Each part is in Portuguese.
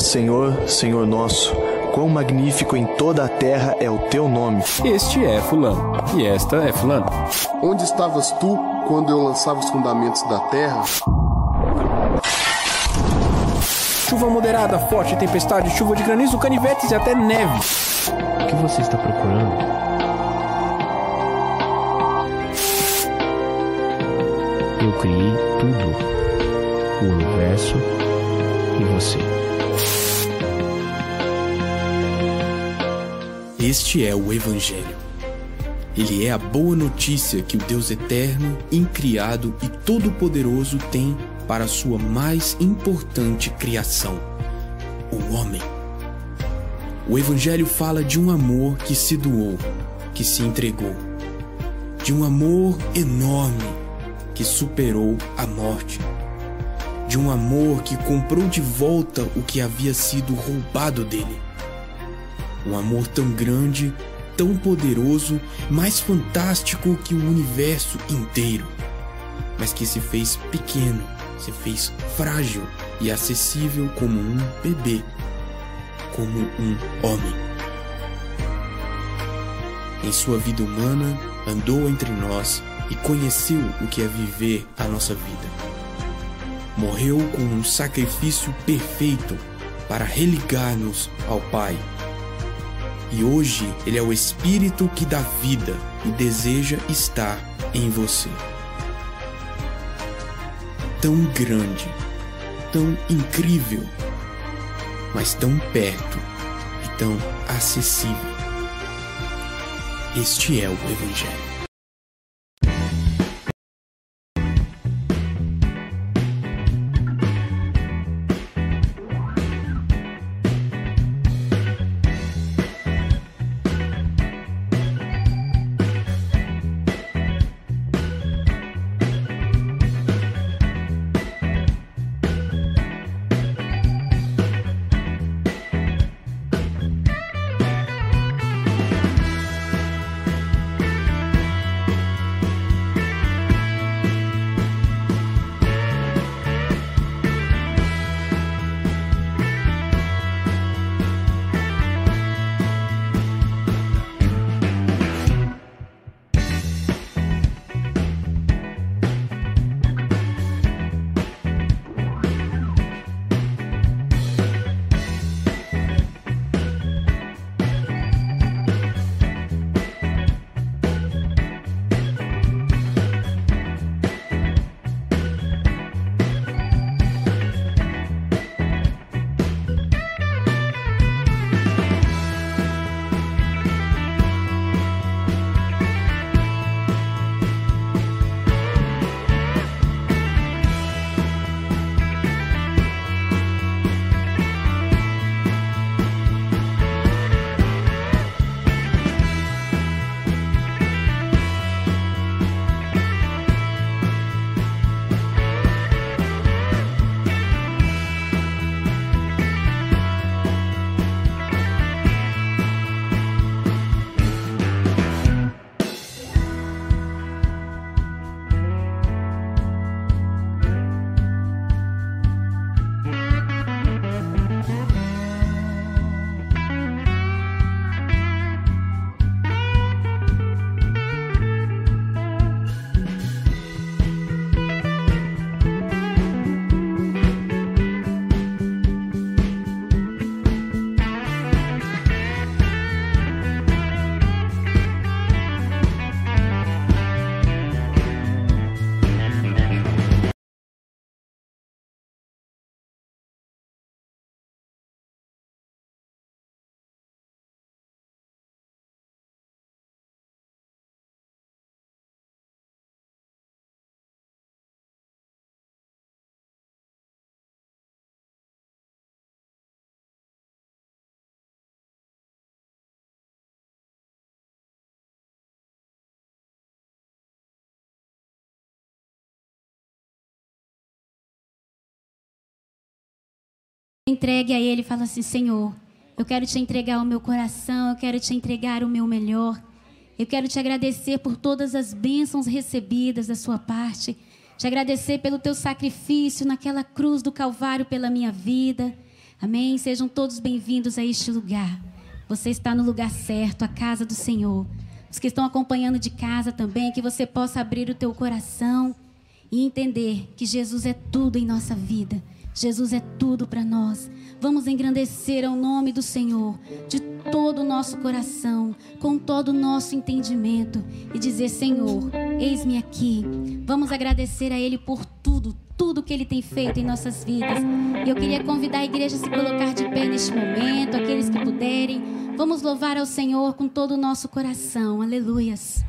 Senhor, Senhor nosso, quão magnífico em toda a terra é o teu nome. Este é Fulano, e esta é Fulano. Onde estavas tu quando eu lançava os fundamentos da terra? Chuva moderada, forte tempestade, chuva de granizo, canivetes e até neve. O que você está procurando? Eu criei tudo: o universo e você. Este é o Evangelho. Ele é a boa notícia que o Deus eterno, incriado e todo-poderoso tem para a sua mais importante criação, o homem. O Evangelho fala de um amor que se doou, que se entregou, de um amor enorme que superou a morte, de um amor que comprou de volta o que havia sido roubado dele. Um amor tão grande, tão poderoso, mais fantástico que o universo inteiro, mas que se fez pequeno, se fez frágil e acessível como um bebê, como um homem. Em sua vida humana, andou entre nós e conheceu o que é viver a nossa vida. Morreu com um sacrifício perfeito para religar-nos ao Pai e hoje Ele é o Espírito que dá vida e deseja estar em você. Tão grande, tão incrível, mas tão perto e tão acessível. Este é o Evangelho. Entregue a Ele e fala assim: Senhor, eu quero te entregar o meu coração, eu quero te entregar o meu melhor. Eu quero te agradecer por todas as bênçãos recebidas da sua parte. Te agradecer pelo teu sacrifício naquela cruz do Calvário pela minha vida. Amém? Sejam todos bem-vindos a este lugar. Você está no lugar certo, a casa do Senhor. Os que estão acompanhando de casa também, que você possa abrir o teu coração e entender que Jesus é tudo em nossa vida. Jesus é tudo para nós. Vamos engrandecer ao nome do Senhor de todo o nosso coração, com todo o nosso entendimento e dizer: Senhor, eis-me aqui. Vamos agradecer a Ele por tudo, tudo que Ele tem feito em nossas vidas. E eu queria convidar a igreja a se colocar de pé neste momento, aqueles que puderem. Vamos louvar ao Senhor com todo o nosso coração. Aleluias.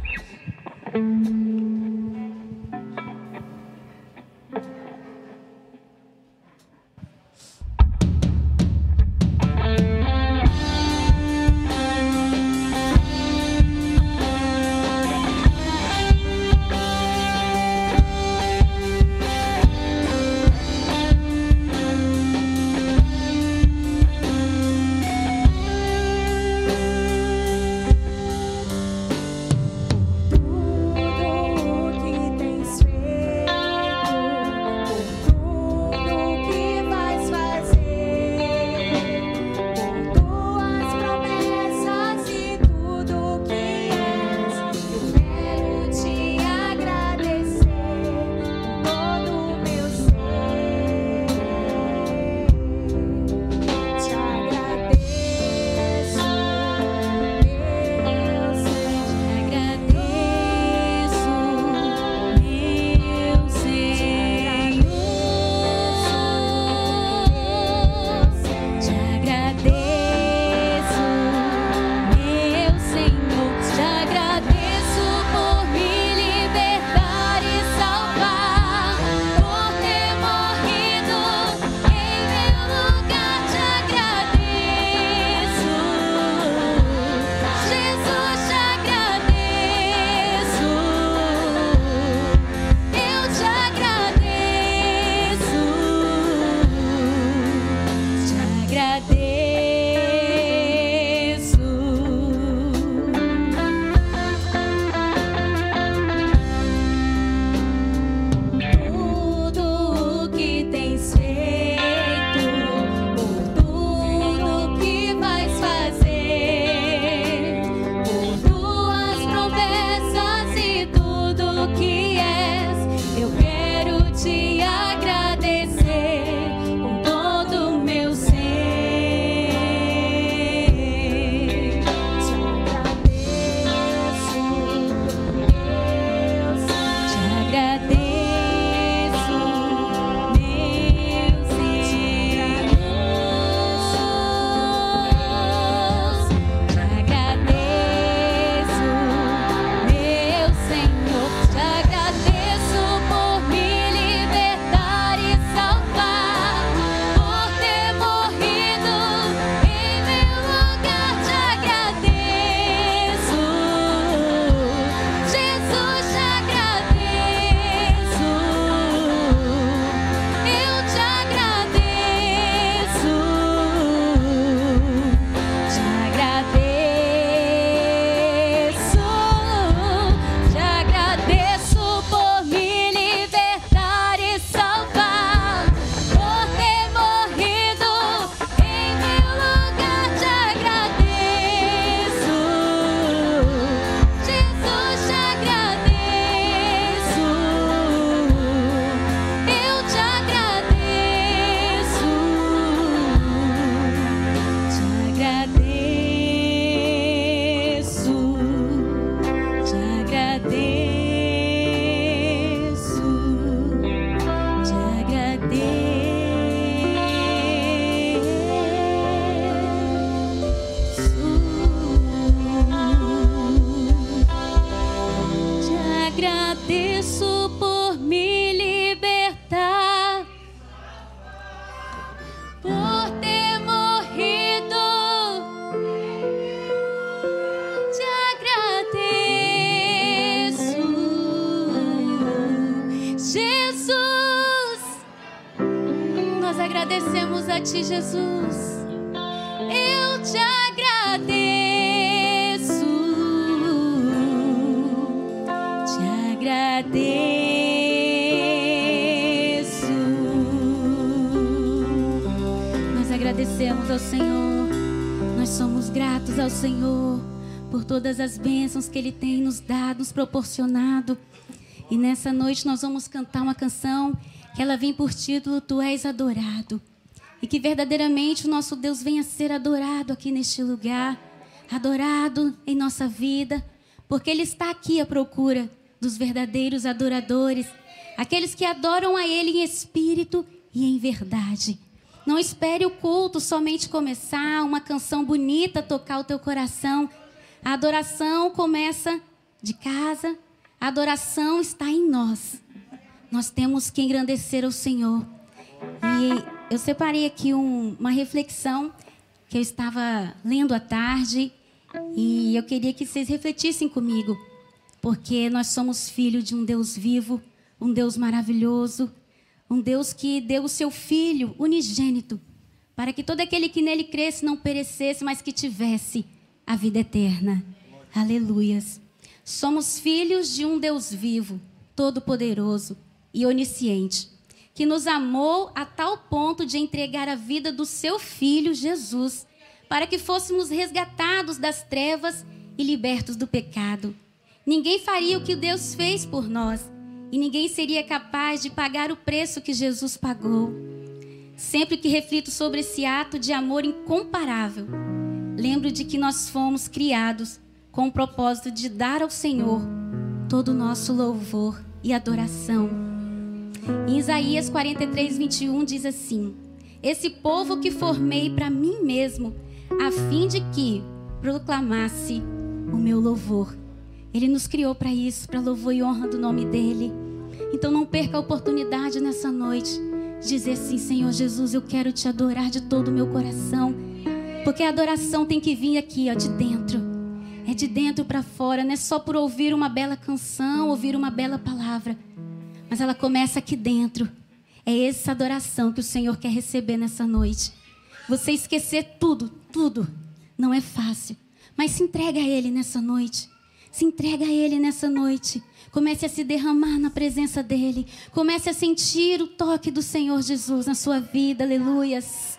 Todas as bênçãos que Ele tem nos dado, nos proporcionado. E nessa noite nós vamos cantar uma canção que ela vem por título Tu és adorado. E que verdadeiramente o nosso Deus venha ser adorado aqui neste lugar, adorado em nossa vida, porque Ele está aqui à procura dos verdadeiros adoradores, aqueles que adoram a Ele em espírito e em verdade. Não espere o culto somente começar, uma canção bonita tocar o teu coração. A adoração começa de casa, a adoração está em nós. Nós temos que engrandecer o Senhor. E eu separei aqui um, uma reflexão que eu estava lendo à tarde e eu queria que vocês refletissem comigo, porque nós somos filhos de um Deus vivo, um Deus maravilhoso, um Deus que deu o seu Filho unigênito para que todo aquele que nele cresce não perecesse, mas que tivesse a vida eterna. Aleluias. Somos filhos de um Deus vivo, todo-poderoso e onisciente, que nos amou a tal ponto de entregar a vida do seu filho Jesus, para que fôssemos resgatados das trevas e libertos do pecado. Ninguém faria o que Deus fez por nós, e ninguém seria capaz de pagar o preço que Jesus pagou. Sempre que reflito sobre esse ato de amor incomparável, lembro de que nós fomos criados com o propósito de dar ao Senhor todo o nosso louvor e adoração. Em Isaías 43, 21 diz assim: Esse povo que formei para mim mesmo, a fim de que proclamasse o meu louvor. Ele nos criou para isso, para louvor e honra do nome dele. Então não perca a oportunidade nessa noite de dizer assim: Senhor Jesus, eu quero te adorar de todo o meu coração. Porque a adoração tem que vir aqui, ó, de dentro é de dentro para fora, não é só por ouvir uma bela canção, ouvir uma bela palavra, mas ela começa aqui dentro. É essa adoração que o Senhor quer receber nessa noite. Você esquecer tudo, tudo, não é fácil, mas se entrega a Ele nessa noite. Se entrega a Ele nessa noite. Comece a se derramar na presença dEle. Comece a sentir o toque do Senhor Jesus na sua vida. Aleluias.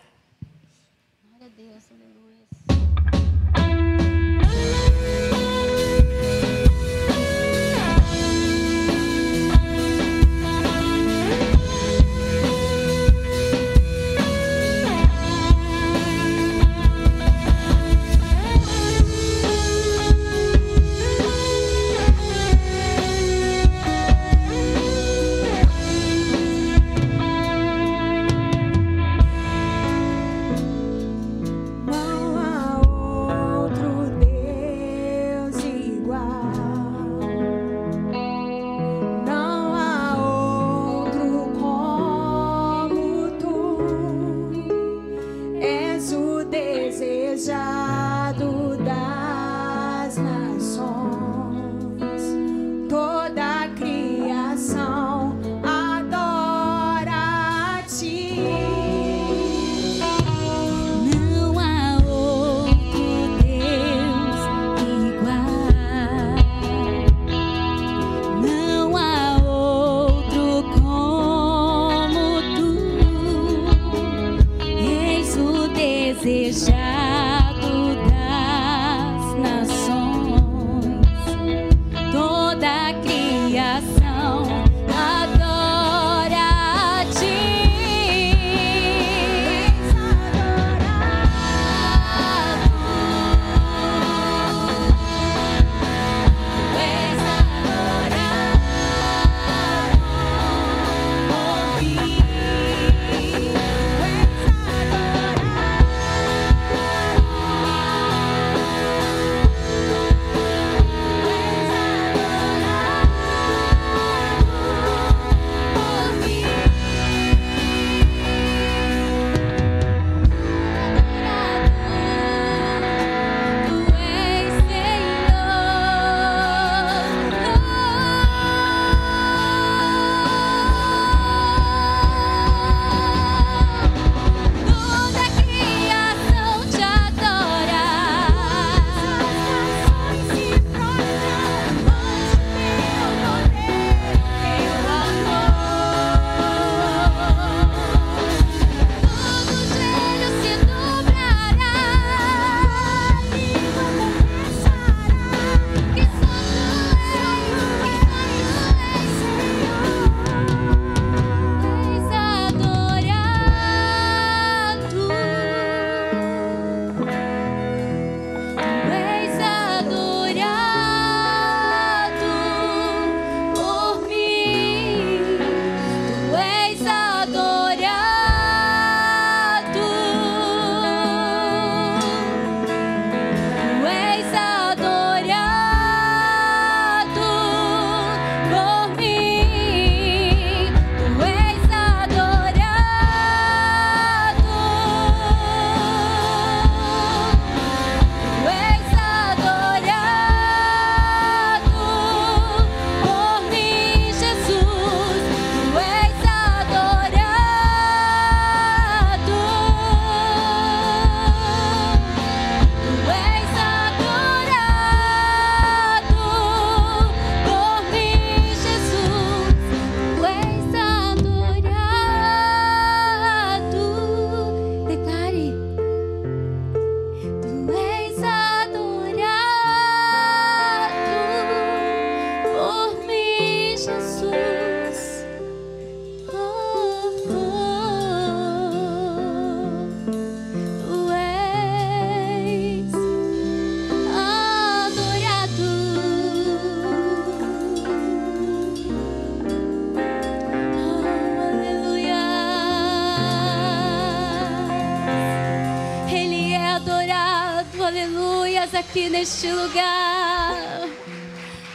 Neste lugar.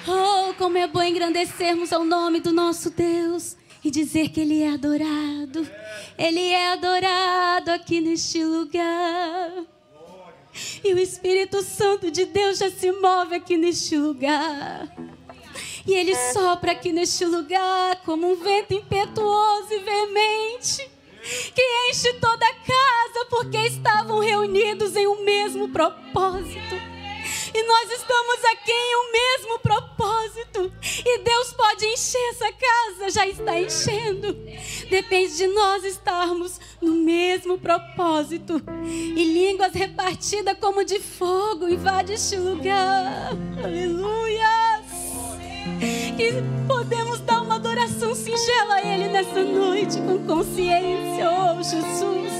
Oh, como é bom engrandecermos ao nome do nosso Deus e dizer que Ele é adorado. Ele é adorado aqui neste lugar. E o Espírito Santo de Deus já se move aqui neste lugar. E ele sopra aqui neste lugar como um vento impetuoso e veemente que enche toda a casa porque estavam reunidos em um mesmo propósito. E nós estamos aqui em um mesmo propósito. E Deus pode encher essa casa, já está enchendo. Depende de nós estarmos no mesmo propósito. E línguas repartidas como de fogo invade este lugar. Aleluia! Que podemos dar uma adoração singela a Ele nessa noite com consciência, oh Jesus.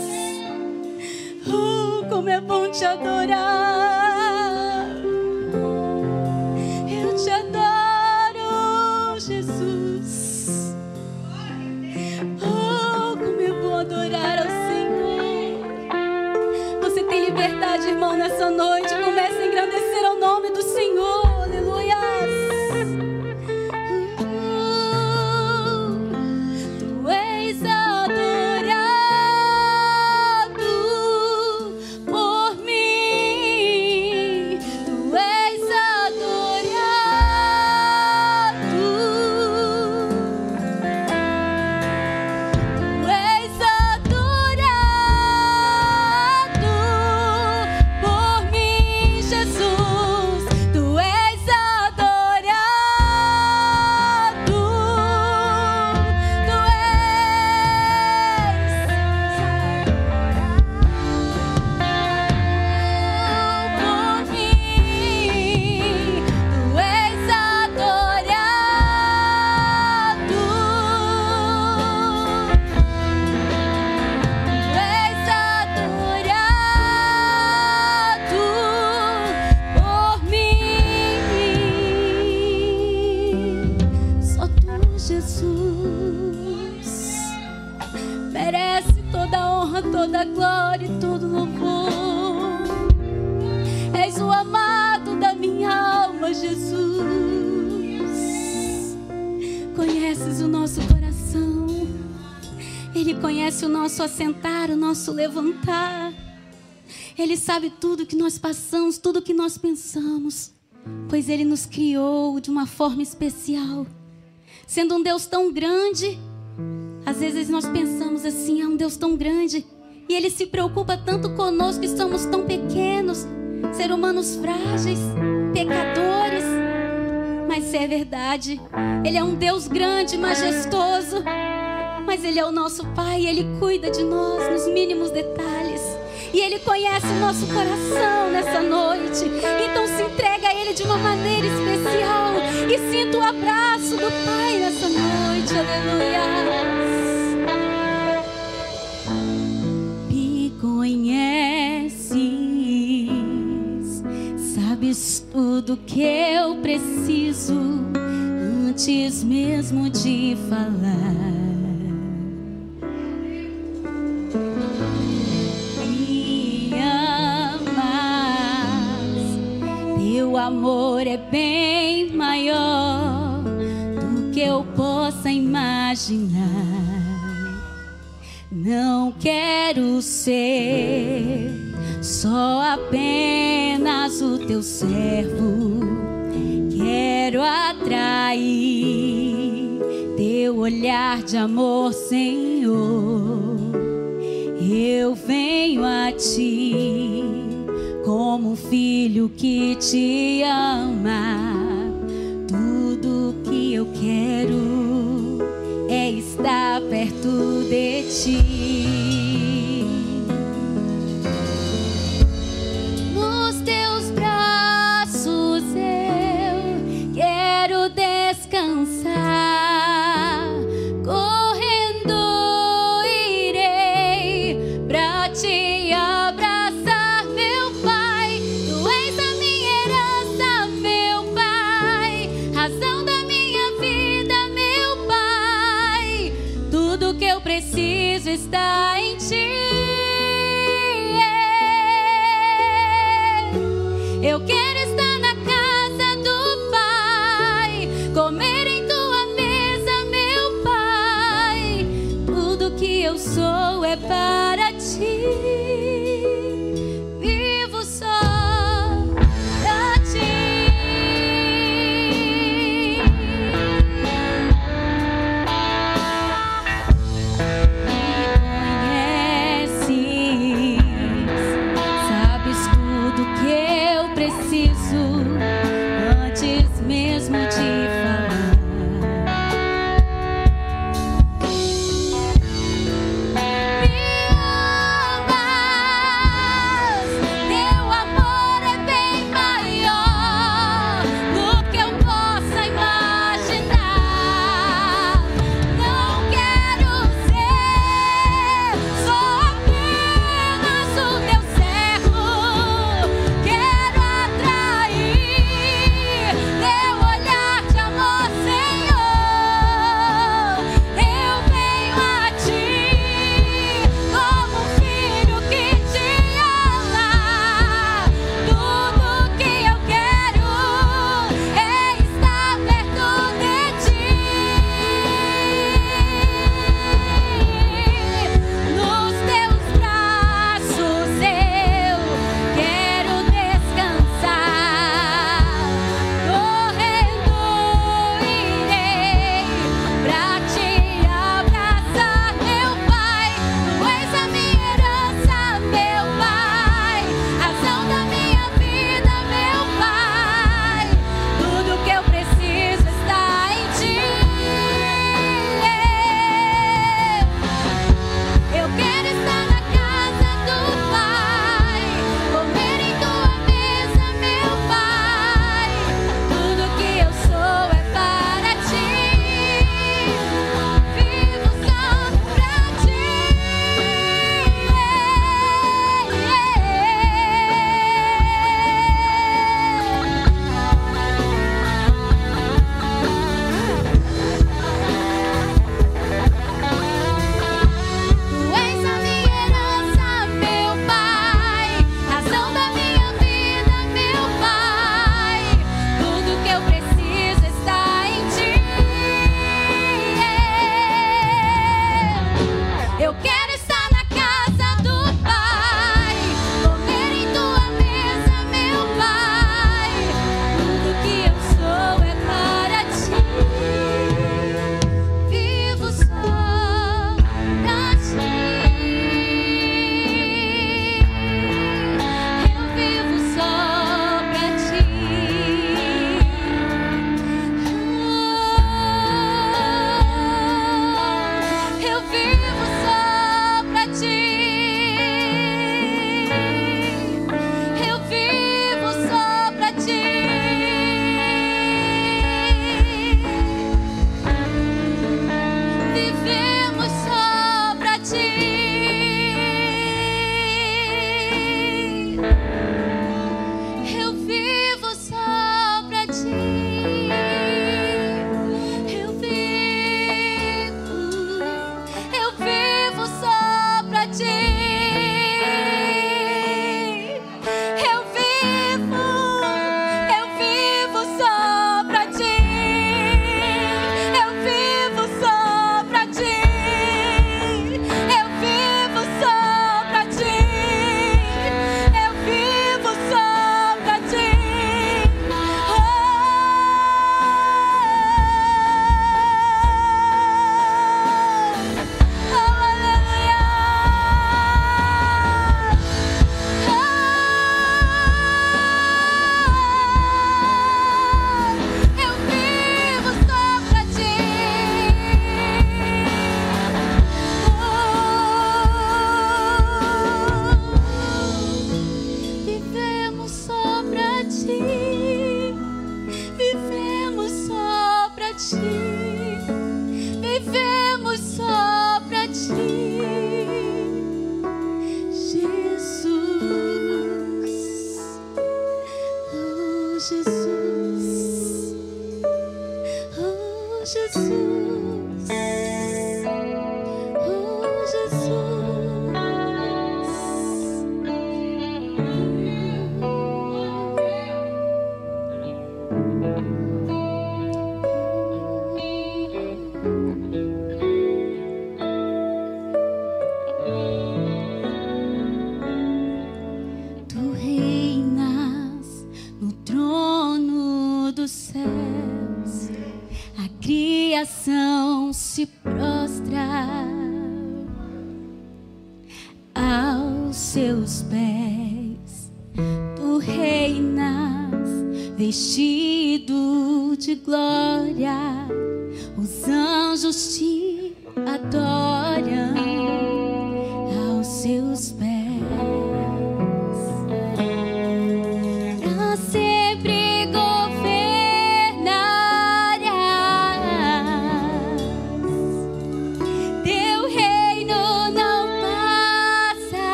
Oh, como é bom te adorar. Te adoro, Jesus. Oh, como é bom adorar ao Senhor. Você tem liberdade, irmão, nessa noite. Comece a engrandecer ao nome do Senhor. Aleluia. Assentar, o nosso levantar. Ele sabe tudo que nós passamos, tudo que nós pensamos, pois Ele nos criou de uma forma especial. Sendo um Deus tão grande, às vezes nós pensamos assim: é um Deus tão grande, e Ele se preocupa tanto conosco que somos tão pequenos, ser humanos frágeis, pecadores. Mas se é verdade, Ele é um Deus grande, majestoso. Mas Ele é o nosso Pai, Ele cuida de nós nos mínimos detalhes. E Ele conhece o nosso coração nessa noite. Então se entrega a Ele de uma maneira especial. E sinta o abraço do Pai nessa noite. Aleluia. Me conheces, sabes tudo que eu preciso antes mesmo de falar. Amor é bem maior do que eu possa imaginar. Não quero ser só apenas o teu servo. Quero atrair teu olhar de amor, Senhor. Eu venho a ti como um filho que te ama. Tudo que eu quero é estar perto de ti.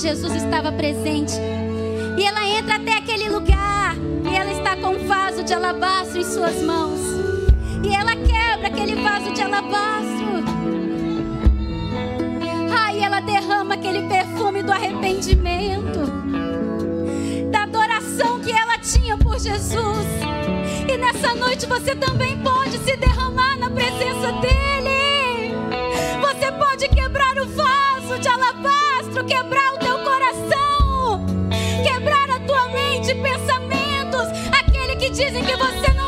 Jesus estava presente. E ela entra até aquele lugar e ela está com um vaso de alabastro em suas mãos. E ela quebra aquele vaso de alabastro. Aí ela derrama aquele perfume do arrependimento, da adoração que ela tinha por Jesus. E nessa noite você também pode se derramar na presença dEle. Dizem que você não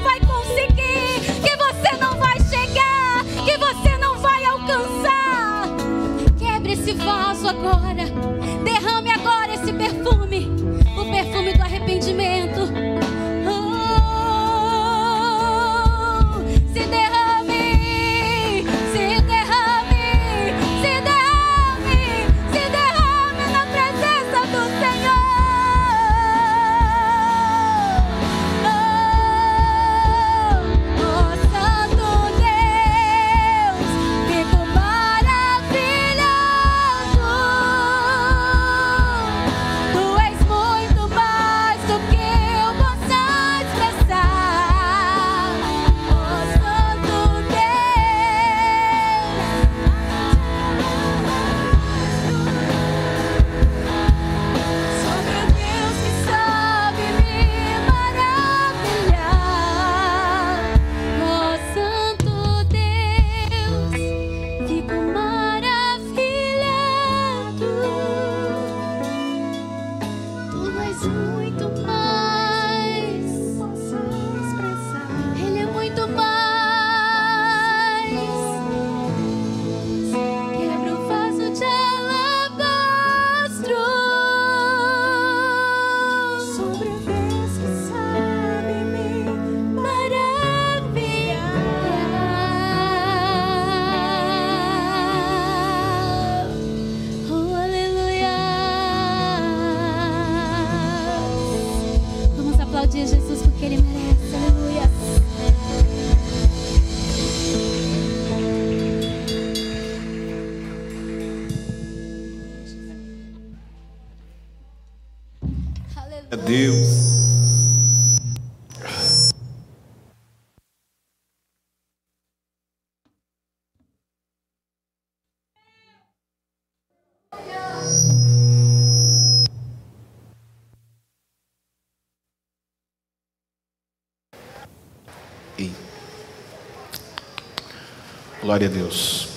Glória a Deus.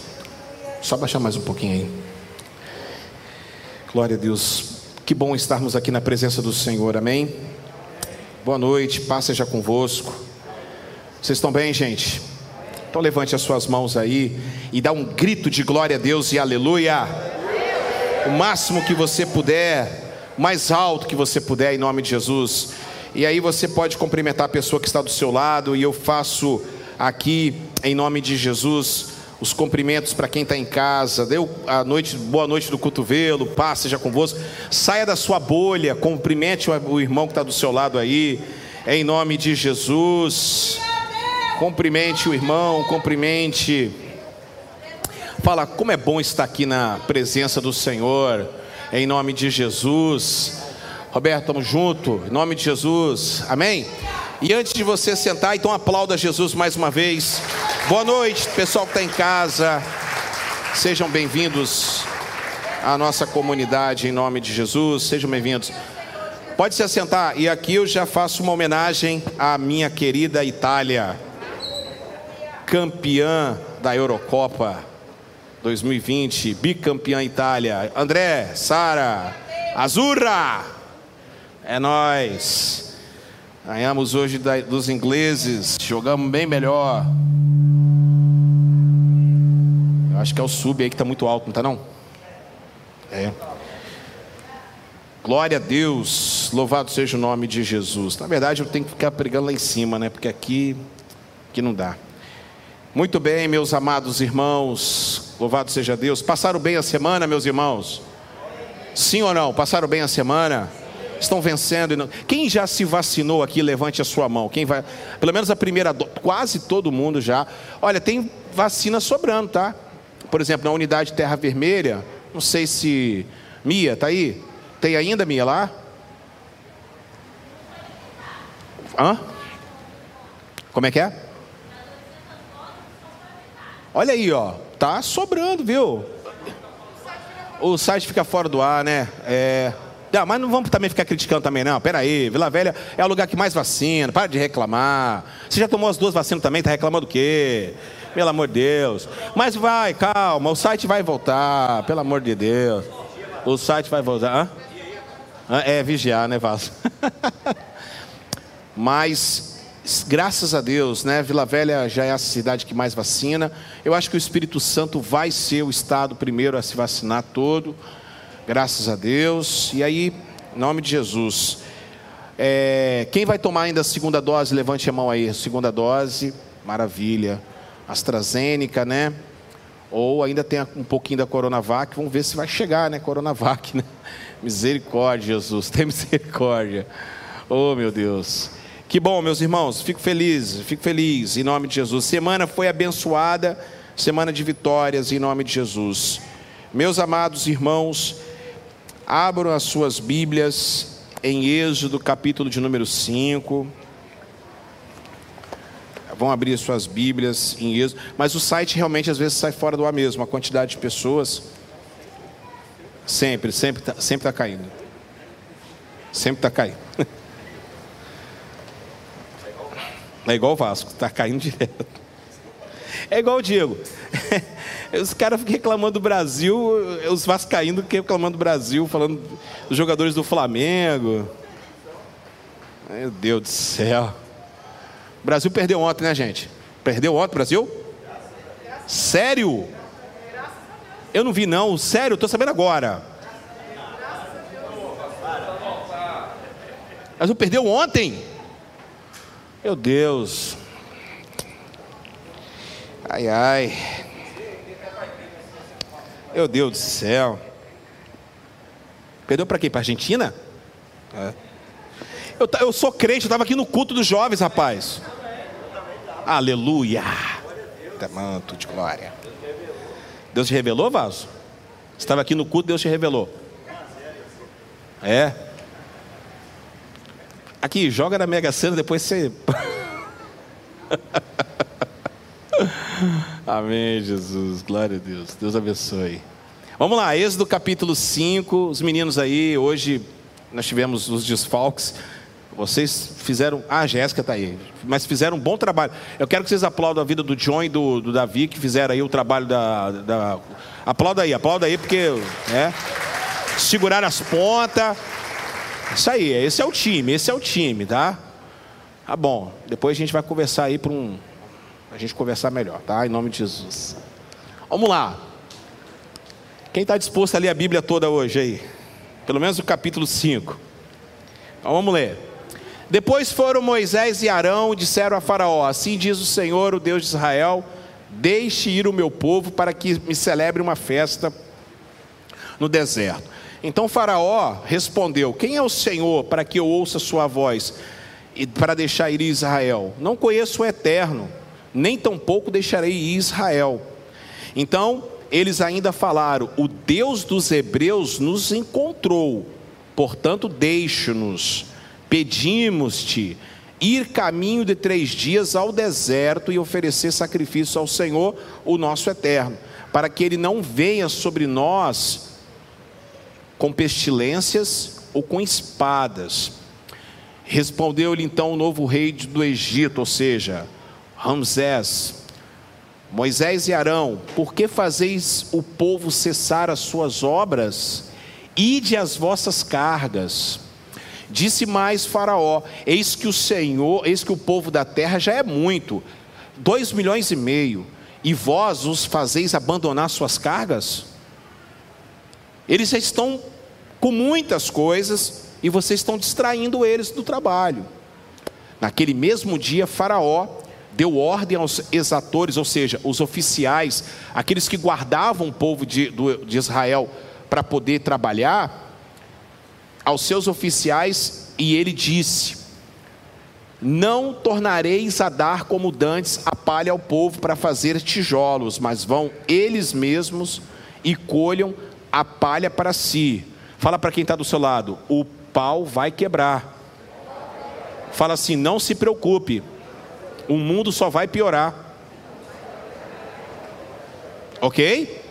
Só baixar mais um pouquinho aí. Glória a Deus. Que bom estarmos aqui na presença do Senhor. Amém. Boa noite, paz seja convosco. Vocês estão bem, gente? Então levante as suas mãos aí e dá um grito de glória a Deus e aleluia. O máximo que você puder, mais alto que você puder, em nome de Jesus. E aí você pode cumprimentar a pessoa que está do seu lado, e eu faço aqui, em nome de Jesus, os cumprimentos para quem está em casa. Deu a noite, boa noite do cotovelo, paz seja convosco. Saia da sua bolha, cumprimente o irmão que está do seu lado aí, em nome de Jesus. Cumprimente o irmão, cumprimente. Fala, como é bom estar aqui na presença do Senhor, em nome de Jesus. Roberto, estamos juntos, em nome de Jesus, amém? E antes de você sentar, então aplauda Jesus mais uma vez. Boa noite, pessoal que está em casa, sejam bem-vindos a nossa comunidade em nome de Jesus. Sejam bem-vindos. Pode se assentar. E aqui eu já faço uma homenagem à minha querida Itália, campeã da Eurocopa 2020, bicampeã Itália. André, Sara, Azurra. É nós. Ganhamos hoje dos ingleses, jogamos bem melhor. Eu acho que é o sub aí que está muito alto, não está não? É. Glória a Deus, louvado seja o nome de Jesus. Na verdade, eu tenho que ficar pregando lá em cima, né? Porque aqui, aqui não dá. Muito bem, meus amados irmãos, louvado seja Deus. Passaram bem a semana, meus irmãos? Sim ou não? Passaram bem a semana? Estão vencendo? Quem já se vacinou aqui, levante a sua mão. Quem vai? Pelo menos a primeira quase todo mundo já. Olha, tem vacina sobrando, tá? Por exemplo, na unidade Terra Vermelha, não sei se. Mia, tá aí? Tem ainda, Mia, lá? Hã? Como é que é? Olha aí, ó. Tá sobrando, viu? O site fica fora do ar, né? É. Não, mas não vamos também ficar criticando também, não. Pera aí, Vila Velha é o lugar que mais vacina. Para de reclamar. Você já tomou as duas vacinas também, tá reclamando do quê? Pelo amor de Deus. Mas vai, calma, o site vai voltar, pelo amor de Deus. O site vai voltar. Hã? É, vigiar, né, Vasco? Mas, graças a Deus, né? Vila Velha já é a cidade que mais vacina. Eu acho que o Espírito Santo vai ser o estado primeiro a se vacinar todo. Graças a Deus. E aí, em nome de Jesus. É, quem vai tomar ainda a segunda dose, levante a mão aí. Segunda dose, maravilha. AstraZeneca, né? Ou ainda tem um pouquinho da Coronavac. Vamos ver se vai chegar, né? Coronavac, né? Misericórdia, Jesus. Tem misericórdia. Oh, meu Deus. Que bom, meus irmãos. Fico feliz, fico feliz em nome de Jesus. Semana foi abençoada, semana de vitórias em nome de Jesus. Meus amados irmãos, abram as suas Bíblias em Êxodo, capítulo de número 5. Vão abrir suas Bíblias em Êxodo. Mas o site realmente às vezes sai fora do ar mesmo. A quantidade de pessoas sempre, sempre está sempre tá caindo. Sempre está caindo. É igual o Vasco, está caindo direto. É igual o Diego. Os caras ficam reclamando do Brasil, os vascaínos reclamando do Brasil, falando dos jogadores do Flamengo. Meu Deus do céu. O Brasil perdeu ontem, né, gente? Perdeu ontem, Brasil? Sério? Eu não vi, não. Sério, estou sabendo agora. O Brasil perdeu ontem? Meu Deus. Ai, ai. Meu Deus do céu. Perdeu para quem? Para Argentina? É. Eu, eu sou crente, eu estava aqui no culto dos jovens, rapaz. Aleluia. Tá Manto de glória. Deus te revelou, Vaso? Você estava aqui no culto, Deus te revelou. É. Aqui, joga na Mega Sena, depois você. Amém, Jesus. Glória a Deus. Deus abençoe. Vamos lá, Êxodo capítulo 5. Os meninos aí, hoje nós tivemos os desfalques. Vocês fizeram. Ah, a Jéssica está aí. Mas fizeram um bom trabalho. Eu quero que vocês aplaudam a vida do John e do, do Davi, que fizeram aí o trabalho da. da... Aplauda aí, aplauda aí, porque. É, seguraram as pontas. Isso aí, esse é o time, esse é o time, tá? Tá bom. Depois a gente vai conversar aí para um. A gente conversar melhor, tá? Em nome de Jesus. Vamos lá. Quem está disposto a ler a Bíblia toda hoje aí? Pelo menos o capítulo 5. Então, vamos ler. Depois foram Moisés e Arão e disseram a Faraó: Assim diz o Senhor, o Deus de Israel: Deixe ir o meu povo para que me celebre uma festa no deserto. Então Faraó respondeu: Quem é o Senhor para que eu ouça sua voz e para deixar ir Israel? Não conheço o Eterno, nem tampouco deixarei Israel. Então eles ainda falaram: O Deus dos Hebreus nos encontrou, portanto, deixe-nos. Pedimos-te ir caminho de três dias ao deserto e oferecer sacrifício ao Senhor, o nosso Eterno, para que ele não venha sobre nós com pestilências ou com espadas. Respondeu-lhe então o novo rei do Egito, ou seja, Ramsés, Moisés e Arão, por que fazeis o povo cessar as suas obras? Ide as vossas cargas. Disse mais Faraó: Eis que o Senhor, eis que o povo da terra já é muito, dois milhões e meio, e vós os fazeis abandonar suas cargas? Eles já estão com muitas coisas e vocês estão distraindo eles do trabalho. Naquele mesmo dia, Faraó deu ordem aos exatores, ou seja, os oficiais, aqueles que guardavam o povo de, de Israel para poder trabalhar, aos seus oficiais, e ele disse: Não tornareis a dar como dantes a palha ao povo para fazer tijolos, mas vão eles mesmos e colham a palha para si. Fala para quem está do seu lado: o pau vai quebrar. Fala assim: não se preocupe, o mundo só vai piorar. Ok?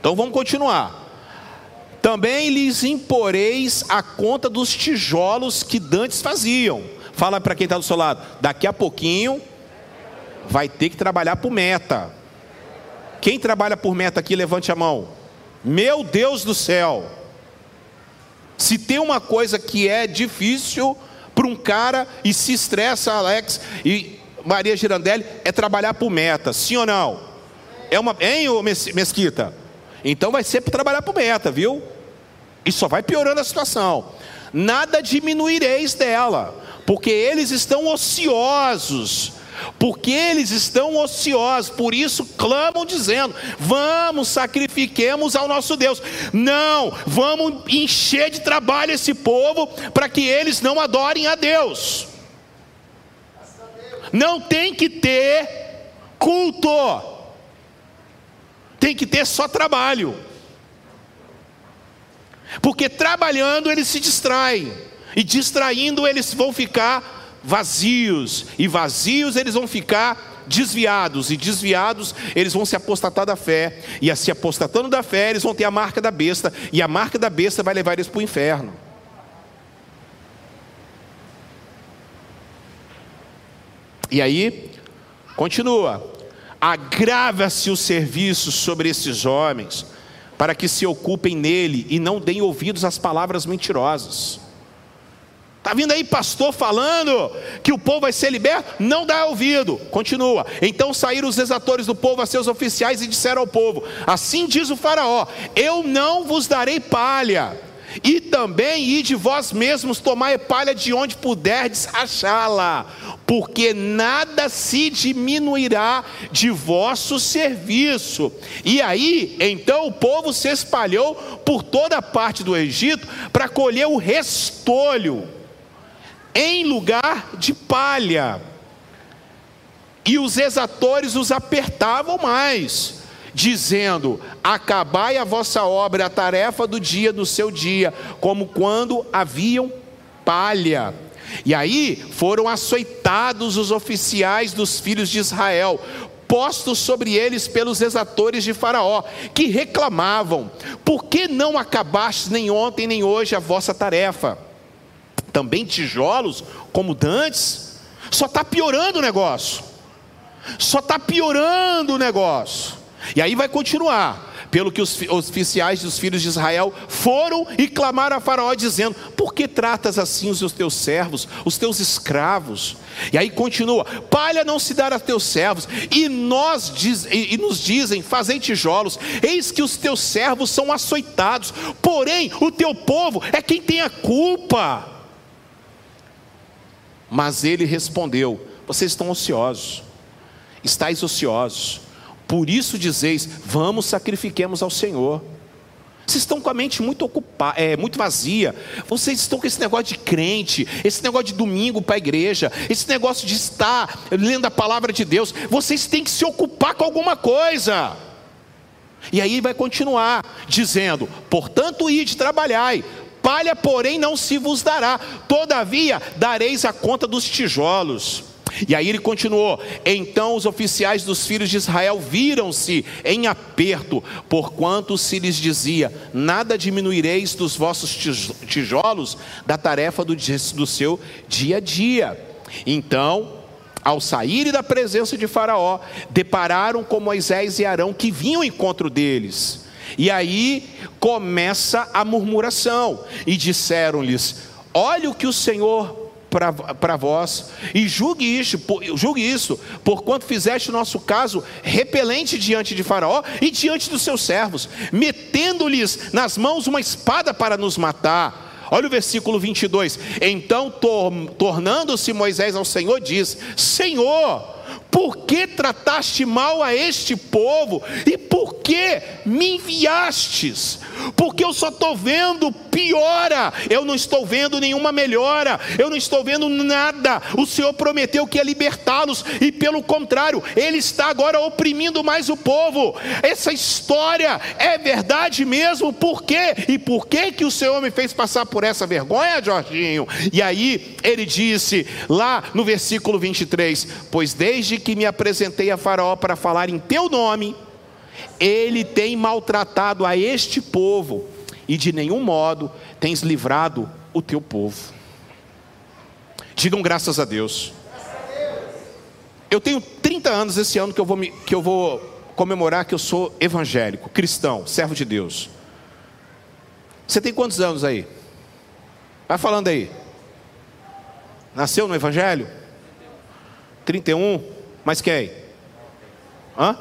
Então vamos continuar. Também lhes imporeis a conta dos tijolos que dantes faziam. Fala para quem está do seu lado. Daqui a pouquinho vai ter que trabalhar por meta. Quem trabalha por meta aqui, levante a mão. Meu Deus do céu. Se tem uma coisa que é difícil para um cara e se estressa, Alex e Maria Girandelli, é trabalhar por meta, sim ou não? É uma, hein, Mesquita? Então vai ser para trabalhar por meta, viu? E só vai piorando a situação. Nada diminuireis dela, porque eles estão ociosos porque eles estão ociosos, por isso clamam dizendo: vamos, sacrifiquemos ao nosso Deus. Não, vamos encher de trabalho esse povo para que eles não adorem a Deus. Não tem que ter culto, tem que ter só trabalho, porque trabalhando eles se distraem, e distraindo eles vão ficar vazios, e vazios eles vão ficar desviados, e desviados eles vão se apostatar da fé, e a se apostatando da fé eles vão ter a marca da besta, e a marca da besta vai levar eles para o inferno. E aí, continua: agrava-se o serviço sobre esses homens, para que se ocupem nele e não deem ouvidos às palavras mentirosas. Está vindo aí pastor falando que o povo vai ser liberto? Não dá ouvido. Continua. Então saíram os exatores do povo a seus oficiais e disseram ao povo: Assim diz o Faraó: Eu não vos darei palha. E também ide vós mesmos tomai palha de onde puderdes achá-la, porque nada se diminuirá de vosso serviço. E aí, então o povo se espalhou por toda a parte do Egito para colher o restolho em lugar de palha. E os exatores os apertavam mais, dizendo: Acabai a vossa obra, a tarefa do dia do seu dia, como quando haviam palha. E aí foram açoitados os oficiais dos filhos de Israel, postos sobre eles pelos exatores de Faraó, que reclamavam: Por que não acabastes nem ontem nem hoje a vossa tarefa? Também tijolos, como dantes, só está piorando o negócio. Só está piorando o negócio. E aí vai continuar. Pelo que os oficiais dos filhos de Israel foram e clamaram a Faraó, dizendo: Por que tratas assim os teus servos, os teus escravos? E aí continua: Palha não se dará a teus servos, e, nós diz, e, e nos dizem: Fazei tijolos, eis que os teus servos são açoitados, porém o teu povo é quem tem a culpa. Mas ele respondeu: Vocês estão ociosos, estáis ociosos, por isso dizeis: Vamos, sacrifiquemos ao Senhor. Vocês estão com a mente muito ocupada, é, muito vazia. Vocês estão com esse negócio de crente, esse negócio de domingo para a igreja, esse negócio de estar lendo a palavra de Deus. Vocês têm que se ocupar com alguma coisa. E aí vai continuar dizendo: portanto, ide trabalhai, palha, porém, não se vos dará, todavia dareis a conta dos tijolos. E aí ele continuou: Então os oficiais dos filhos de Israel viram-se em aperto, porquanto se lhes dizia: Nada diminuireis dos vossos tijolos da tarefa do, do seu dia a dia. Então, ao saírem da presença de Faraó, depararam com Moisés e Arão que vinham ao encontro deles. E aí começa a murmuração, e disseram-lhes: Olha o que o Senhor para vós, e julgue isso, julgue isso, porquanto fizeste o nosso caso repelente diante de Faraó e diante dos seus servos, metendo-lhes nas mãos uma espada para nos matar. Olha o versículo 22. Então, tor tornando-se Moisés ao Senhor, diz: Senhor, por que trataste mal a este povo? E por que me enviastes? Porque eu só estou vendo piora, eu não estou vendo nenhuma melhora, eu não estou vendo nada. O Senhor prometeu que ia libertá-los, e pelo contrário, Ele está agora oprimindo mais o povo. Essa história é verdade mesmo, por quê? E por que, que o Senhor me fez passar por essa vergonha, Jorginho? E aí ele disse, lá no versículo 23: Pois desde que me apresentei a Faraó para falar em teu nome, ele tem maltratado a este povo, e de nenhum modo tens livrado o teu povo. Digam graças a Deus. Eu tenho 30 anos esse ano que eu vou, me, que eu vou comemorar que eu sou evangélico, cristão, servo de Deus. Você tem quantos anos aí? Vai falando aí. Nasceu no Evangelho? 31? Mais quem? Hã?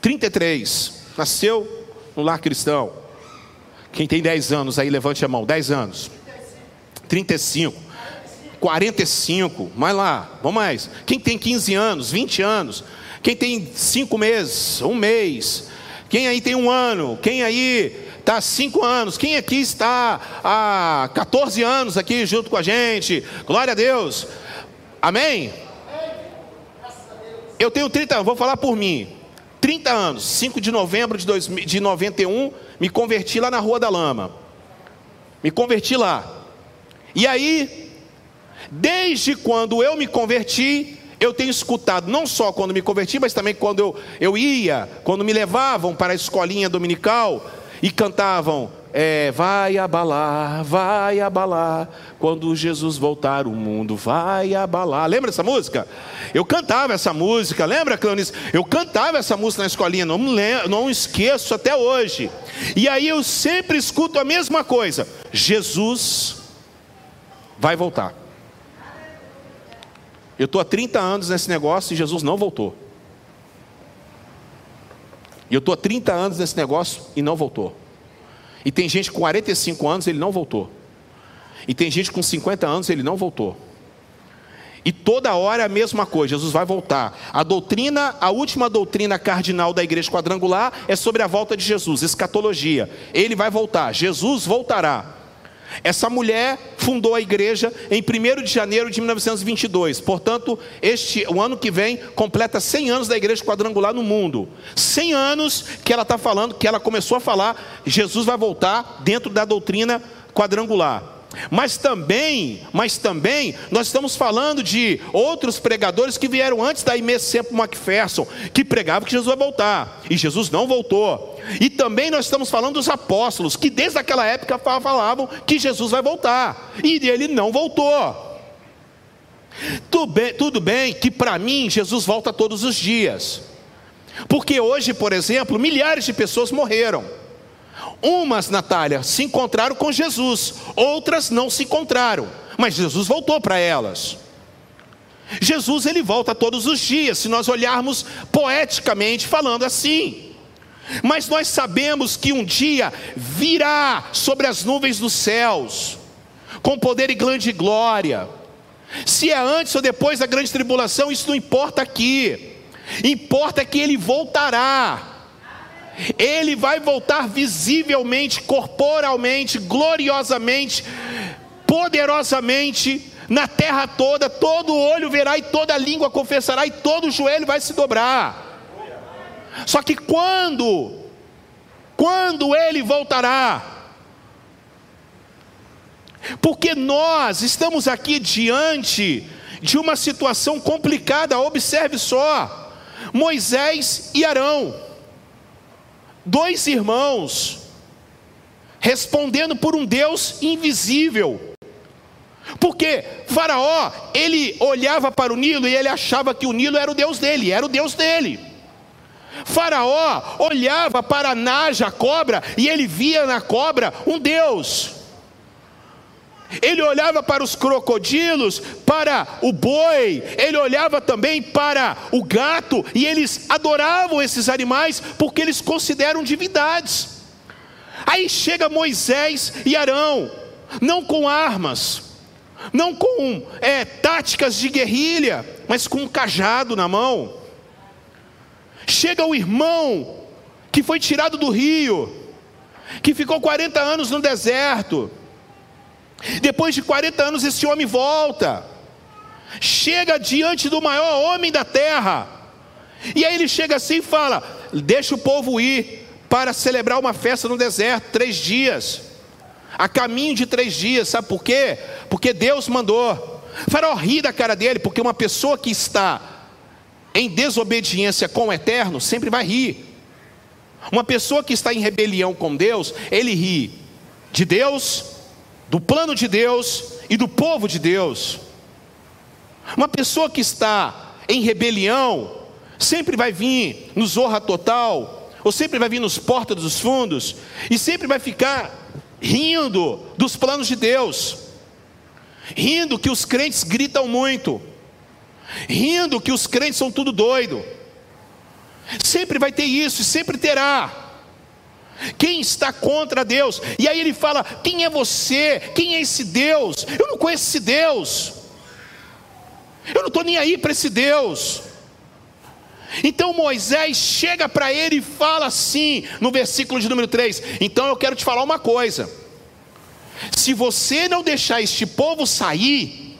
33. Nasceu no lar cristão. Quem tem 10 anos aí, levante a mão. 10 anos. 35. 45. Mais lá. Vamos mais. Quem tem 15 anos, 20 anos. Quem tem 5 meses, um mês. Quem aí tem um ano. Quem aí está há 5 anos. Quem aqui está há 14 anos aqui junto com a gente. Glória a Deus. Amém? Eu tenho 30 anos, vou falar por mim. 30 anos, 5 de novembro de, dois, de 91, me converti lá na Rua da Lama. Me converti lá. E aí, desde quando eu me converti, eu tenho escutado, não só quando me converti, mas também quando eu, eu ia, quando me levavam para a escolinha dominical e cantavam é, vai abalar, vai abalar, quando Jesus voltar o mundo vai abalar. Lembra essa música? Eu cantava essa música, lembra, Cleonice? Eu cantava essa música na escolinha, não, não esqueço até hoje. E aí eu sempre escuto a mesma coisa: Jesus vai voltar. Eu estou há 30 anos nesse negócio e Jesus não voltou. E eu estou há 30 anos nesse negócio e não voltou. E tem gente com 45 anos, ele não voltou. E tem gente com 50 anos, ele não voltou. E toda hora a mesma coisa, Jesus vai voltar. A doutrina, a última doutrina cardinal da igreja quadrangular é sobre a volta de Jesus, escatologia. Ele vai voltar, Jesus voltará. Essa mulher fundou a igreja em 1 de janeiro de 1922. Portanto, este, o ano que vem completa 100 anos da igreja quadrangular no mundo. 100 anos que ela está falando, que ela começou a falar, Jesus vai voltar dentro da doutrina quadrangular. Mas também, mas também, nós estamos falando de outros pregadores que vieram antes da Imê Sempo MacPherson, que pregavam que Jesus vai voltar, e Jesus não voltou. E também nós estamos falando dos apóstolos, que desde aquela época falavam que Jesus vai voltar, e ele não voltou. Tudo bem, tudo bem que para mim Jesus volta todos os dias, porque hoje, por exemplo, milhares de pessoas morreram. Umas, Natália, se encontraram com Jesus, outras não se encontraram, mas Jesus voltou para elas. Jesus ele volta todos os dias, se nós olharmos poeticamente falando assim. Mas nós sabemos que um dia virá sobre as nuvens dos céus, com poder e grande glória. Se é antes ou depois da grande tribulação, isso não importa aqui. Importa que ele voltará ele vai voltar visivelmente, corporalmente, gloriosamente, poderosamente na terra toda, todo olho verá e toda língua confessará e todo joelho vai se dobrar. Só que quando, quando ele voltará, porque nós estamos aqui diante de uma situação complicada. Observe só: Moisés e Arão, dois irmãos, respondendo por um Deus invisível. Porque Faraó, ele olhava para o Nilo e ele achava que o Nilo era o Deus dele, era o Deus dele. Faraó olhava para Naja, a cobra, e ele via na cobra um Deus. Ele olhava para os crocodilos, para o boi, ele olhava também para o gato, e eles adoravam esses animais porque eles consideram divindades. Aí chega Moisés e Arão, não com armas, não com é, táticas de guerrilha, mas com um cajado na mão. Chega o irmão que foi tirado do rio, que ficou 40 anos no deserto. Depois de 40 anos, esse homem volta, chega diante do maior homem da terra, e aí ele chega assim e fala: Deixa o povo ir para celebrar uma festa no deserto, três dias, a caminho de três dias, sabe por quê? Porque Deus mandou. Faraó ri da cara dele, porque uma pessoa que está em desobediência com o eterno sempre vai rir. Uma pessoa que está em rebelião com Deus, ele ri de Deus, do plano de Deus e do povo de Deus. Uma pessoa que está em rebelião, sempre vai vir no zorra total, ou sempre vai vir nos portas dos fundos, e sempre vai ficar rindo dos planos de Deus, rindo que os crentes gritam muito, rindo que os crentes são tudo doido. Sempre vai ter isso, e sempre terá. Quem está contra Deus? E aí ele fala: quem é você? Quem é esse Deus? Eu não conheço esse Deus. Eu não estou nem aí para esse Deus. Então Moisés chega para ele e fala assim, no versículo de número 3: Então eu quero te falar uma coisa. Se você não deixar este povo sair,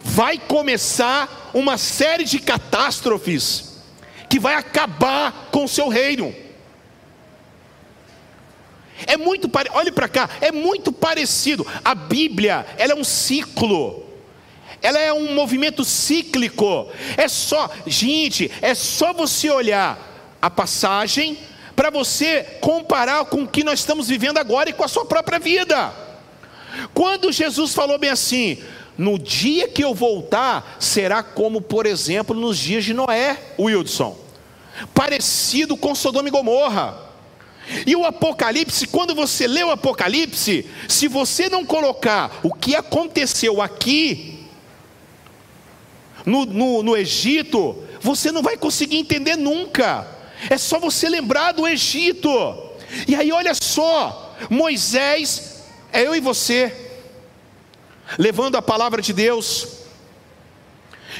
vai começar uma série de catástrofes que vai acabar com o seu reino. É muito, olhe para cá, é muito parecido. A Bíblia, ela é um ciclo. Ela é um movimento cíclico. É só, gente, é só você olhar a passagem para você comparar com o que nós estamos vivendo agora e com a sua própria vida. Quando Jesus falou bem assim: "No dia que eu voltar, será como, por exemplo, nos dias de Noé, Wilson, parecido com Sodoma e Gomorra". E o Apocalipse, quando você lê o Apocalipse, se você não colocar o que aconteceu aqui, no, no, no Egito, você não vai conseguir entender nunca. É só você lembrar do Egito. E aí, olha só, Moisés, é eu e você, levando a palavra de Deus,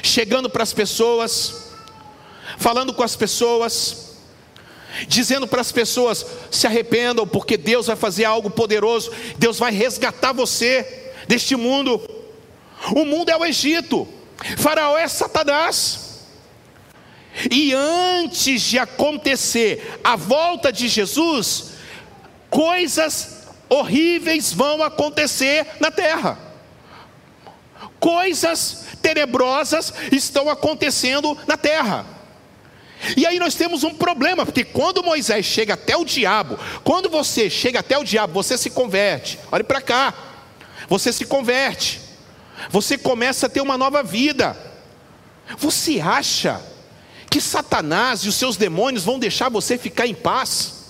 chegando para as pessoas, falando com as pessoas, dizendo para as pessoas: se arrependam, porque Deus vai fazer algo poderoso, Deus vai resgatar você deste mundo. O mundo é o Egito, Faraó é Satanás. E antes de acontecer a volta de Jesus, coisas horríveis vão acontecer na terra. Coisas tenebrosas estão acontecendo na terra. E aí nós temos um problema, porque quando Moisés chega até o diabo, quando você chega até o diabo, você se converte. Olhe para cá. Você se converte. Você começa a ter uma nova vida. Você acha que Satanás e os seus demônios vão deixar você ficar em paz?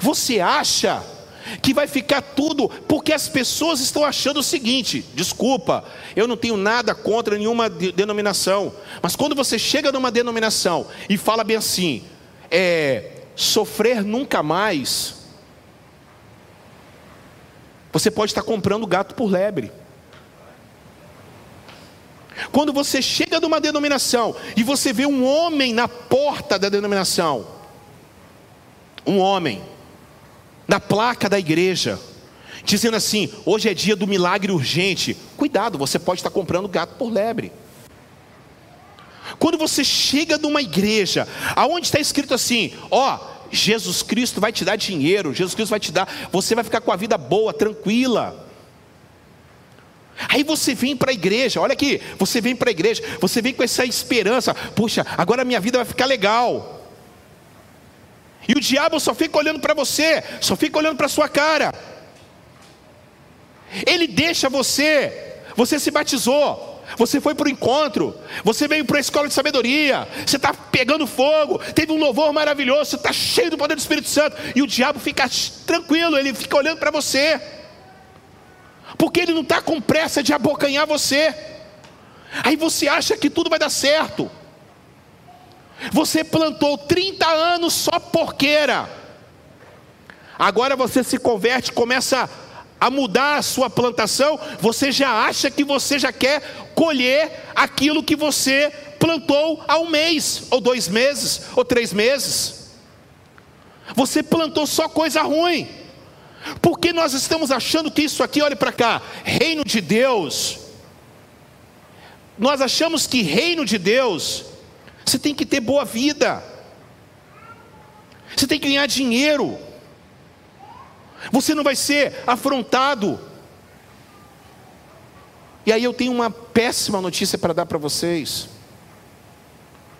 Você acha que vai ficar tudo porque as pessoas estão achando o seguinte: desculpa, eu não tenho nada contra nenhuma denominação, mas quando você chega numa denominação e fala bem assim, é, sofrer nunca mais, você pode estar comprando gato por lebre. Quando você chega numa denominação e você vê um homem na porta da denominação, um homem, na placa da igreja, dizendo assim: hoje é dia do milagre urgente. Cuidado, você pode estar comprando gato por lebre. Quando você chega numa igreja, aonde está escrito assim: ó, Jesus Cristo vai te dar dinheiro, Jesus Cristo vai te dar, você vai ficar com a vida boa, tranquila. Aí você vem para a igreja, olha aqui, você vem para a igreja, você vem com essa esperança, puxa, agora minha vida vai ficar legal. E o diabo só fica olhando para você, só fica olhando para sua cara. Ele deixa você, você se batizou, você foi para o encontro, você veio para a escola de sabedoria, você está pegando fogo, teve um louvor maravilhoso, você está cheio do poder do Espírito Santo, e o diabo fica tranquilo, ele fica olhando para você, porque ele não está com pressa de abocanhar você, aí você acha que tudo vai dar certo, você plantou 30 anos só porqueira, agora você se converte, começa a mudar a sua plantação, você já acha que você já quer colher aquilo que você plantou há um mês, ou dois meses, ou três meses. Você plantou só coisa ruim. Porque nós estamos achando que isso aqui, olhe para cá, reino de Deus. Nós achamos que reino de Deus, você tem que ter boa vida. Você tem que ganhar dinheiro. Você não vai ser afrontado. E aí eu tenho uma péssima notícia para dar para vocês.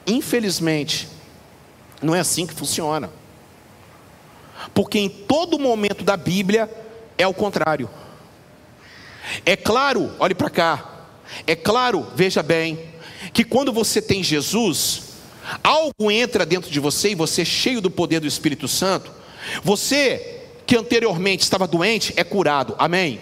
Infelizmente, não é assim que funciona. Porque em todo momento da Bíblia é o contrário. É claro, olhe para cá. É claro, veja bem, que quando você tem Jesus, algo entra dentro de você e você é cheio do poder do Espírito Santo. Você que anteriormente estava doente é curado. Amém.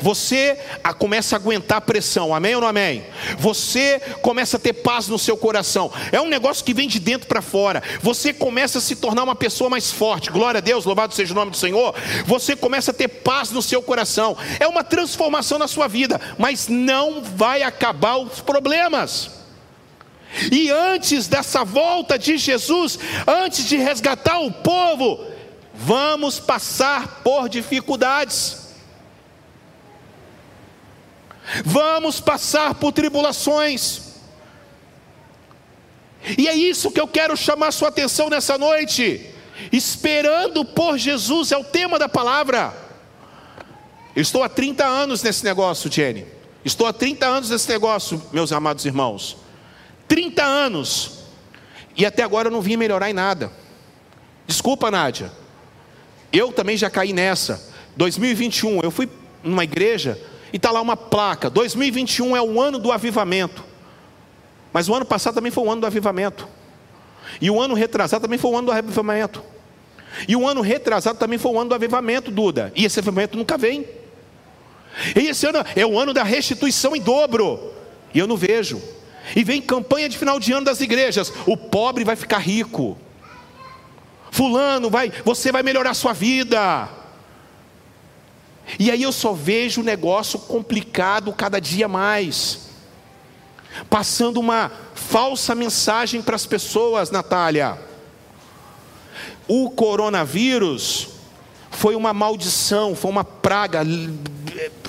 Você começa a aguentar pressão, amém ou não amém? Você começa a ter paz no seu coração, é um negócio que vem de dentro para fora. Você começa a se tornar uma pessoa mais forte, glória a Deus, louvado seja o nome do Senhor. Você começa a ter paz no seu coração, é uma transformação na sua vida, mas não vai acabar os problemas. E antes dessa volta de Jesus, antes de resgatar o povo, vamos passar por dificuldades. Vamos passar por tribulações. E é isso que eu quero chamar sua atenção nessa noite. Esperando por Jesus é o tema da palavra. Eu estou há 30 anos nesse negócio, Jenny. Estou há 30 anos nesse negócio, meus amados irmãos. 30 anos. E até agora eu não vim melhorar em nada. Desculpa, Nádia. Eu também já caí nessa. 2021, eu fui numa igreja e está lá uma placa: 2021 é o ano do avivamento. Mas o ano passado também foi o ano do avivamento. E o ano retrasado também foi o ano do avivamento. E o ano retrasado também foi o ano do avivamento, Duda. E esse avivamento nunca vem. E esse ano é o ano da restituição em dobro. E eu não vejo. E vem campanha de final de ano das igrejas. O pobre vai ficar rico. Fulano vai, você vai melhorar sua vida. E aí eu só vejo o negócio complicado cada dia mais. Passando uma falsa mensagem para as pessoas, Natália. O coronavírus foi uma maldição, foi uma praga,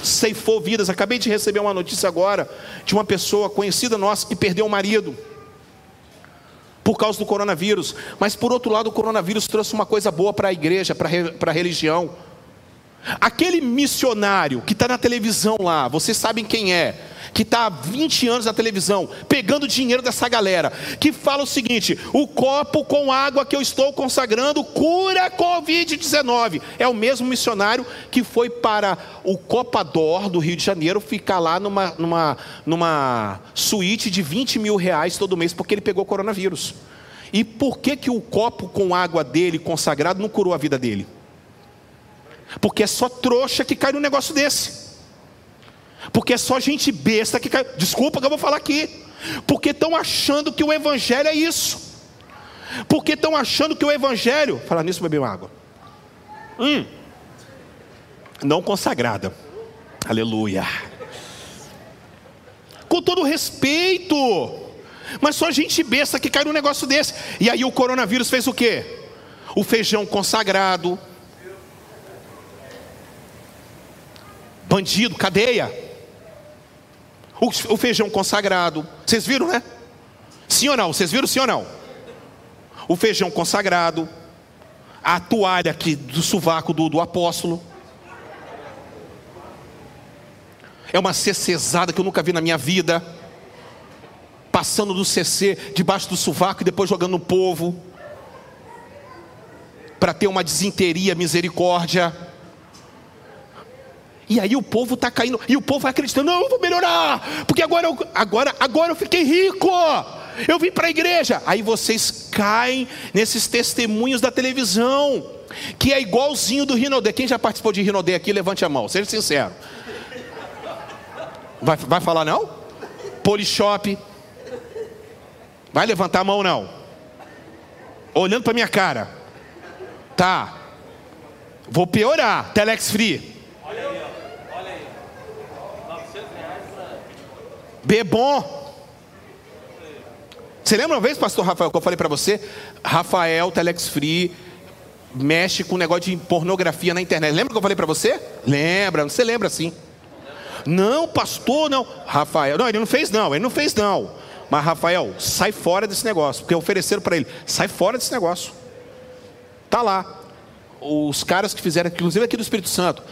ceifou vidas. Acabei de receber uma notícia agora de uma pessoa conhecida nossa que perdeu o marido por causa do coronavírus. Mas por outro lado, o coronavírus trouxe uma coisa boa para a igreja, para a religião. Aquele missionário que está na televisão lá, vocês sabem quem é, que está há 20 anos na televisão, pegando dinheiro dessa galera, que fala o seguinte: o copo com água que eu estou consagrando cura Covid-19. É o mesmo missionário que foi para o Copador do Rio de Janeiro ficar lá numa, numa, numa suíte de 20 mil reais todo mês, porque ele pegou coronavírus. E por que, que o copo com água dele consagrado não curou a vida dele? Porque é só trouxa que cai num negócio desse. Porque é só gente besta que cai. Desculpa que eu vou falar aqui. Porque estão achando que o Evangelho é isso. Porque estão achando que o Evangelho. Falar nisso, beber uma água. Hum. Não consagrada. Aleluia. Com todo respeito. Mas só gente besta que cai num negócio desse. E aí o coronavírus fez o quê? O feijão consagrado, bandido, cadeia. O, feijão consagrado. Vocês viram, né? Sim ou não? Vocês viram sim ou não? O feijão consagrado. A toalha aqui do sovaco do, do apóstolo. É uma CCzada que eu nunca vi na minha vida. Passando do CC debaixo do sovaco e depois jogando no povo. Para ter uma desinteria, misericórdia. E aí o povo está caindo, e o povo vai acreditando, não, eu vou melhorar, porque agora eu, agora, agora eu fiquei rico, eu vim para a igreja. Aí vocês caem nesses testemunhos da televisão, que é igualzinho do Rinodê. Quem já participou de Rinodê aqui, levante a mão, seja sincero. Vai, vai falar não? Polishop. Vai levantar a mão não? Olhando para minha cara. Tá. Vou piorar. Telex Free. Bebom. Você lembra uma vez, pastor Rafael, que eu falei para você? Rafael, Telex Free, mexe com negócio de pornografia na internet. Lembra que eu falei para você? Lembra, você lembra sim. Não, pastor, não. Rafael, não, ele não fez não, ele não fez não. Mas Rafael, sai fora desse negócio, porque ofereceram para ele, sai fora desse negócio. Tá lá. Os caras que fizeram, inclusive aqui do Espírito Santo.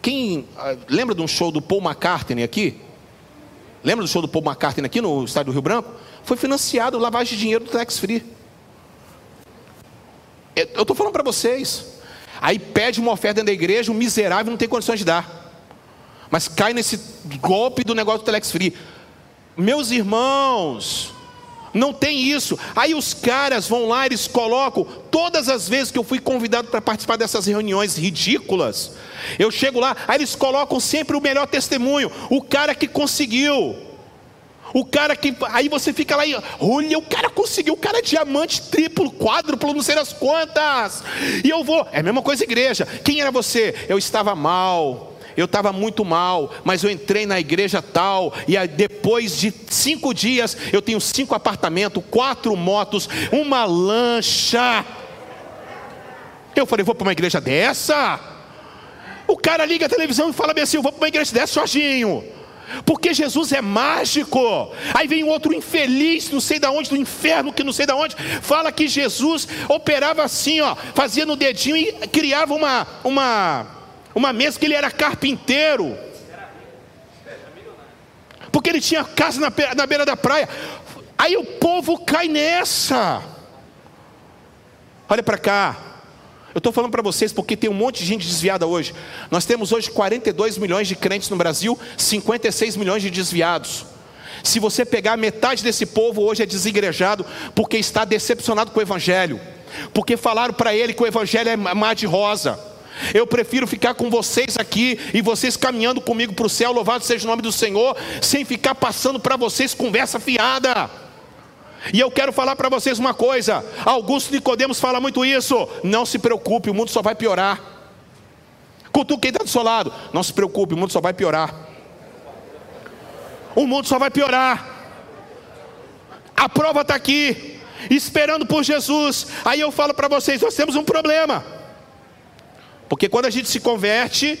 Quem ah, lembra de um show do Paul McCartney aqui? Lembra do show do Paul McCartney aqui no estádio do Rio Branco? Foi financiado lavagem de dinheiro do Tax Free. Eu estou falando para vocês. Aí pede uma oferta dentro da igreja, um miserável não tem condições de dar. Mas cai nesse golpe do negócio do Telex Free. Meus irmãos, não tem isso. Aí os caras vão lá, eles colocam. Todas as vezes que eu fui convidado para participar dessas reuniões ridículas, eu chego lá, aí eles colocam sempre o melhor testemunho, o cara que conseguiu. O cara que. Aí você fica lá e. Olha, o cara conseguiu, o cara é diamante, triplo, quádruplo, não sei das quantas. E eu vou. É a mesma coisa, igreja. Quem era você? Eu estava mal eu estava muito mal, mas eu entrei na igreja tal, e aí, depois de cinco dias eu tenho cinco apartamentos, quatro motos, uma lancha. Eu falei, vou para uma igreja dessa? O cara liga a televisão e fala bem assim: eu vou para uma igreja dessa sozinho. Porque Jesus é mágico. Aí vem outro infeliz, não sei da onde, do inferno, que não sei da onde, fala que Jesus operava assim, ó, fazia no dedinho e criava uma uma uma mesa que ele era carpinteiro. Porque ele tinha casa na, na beira da praia. Aí o povo cai nessa. Olha para cá. Eu estou falando para vocês porque tem um monte de gente desviada hoje. Nós temos hoje 42 milhões de crentes no Brasil, 56 milhões de desviados. Se você pegar metade desse povo hoje é desigrejado porque está decepcionado com o Evangelho, porque falaram para ele que o Evangelho é mar de rosa. Eu prefiro ficar com vocês aqui e vocês caminhando comigo para o céu, louvado seja o nome do Senhor, sem ficar passando para vocês conversa fiada. E eu quero falar para vocês uma coisa: Augusto Nicodemos fala muito isso. Não se preocupe, o mundo só vai piorar. Cutuque quem está do seu lado. Não se preocupe, o mundo só vai piorar. O mundo só vai piorar. A prova está aqui, esperando por Jesus. Aí eu falo para vocês: nós temos um problema. Porque quando a gente se converte,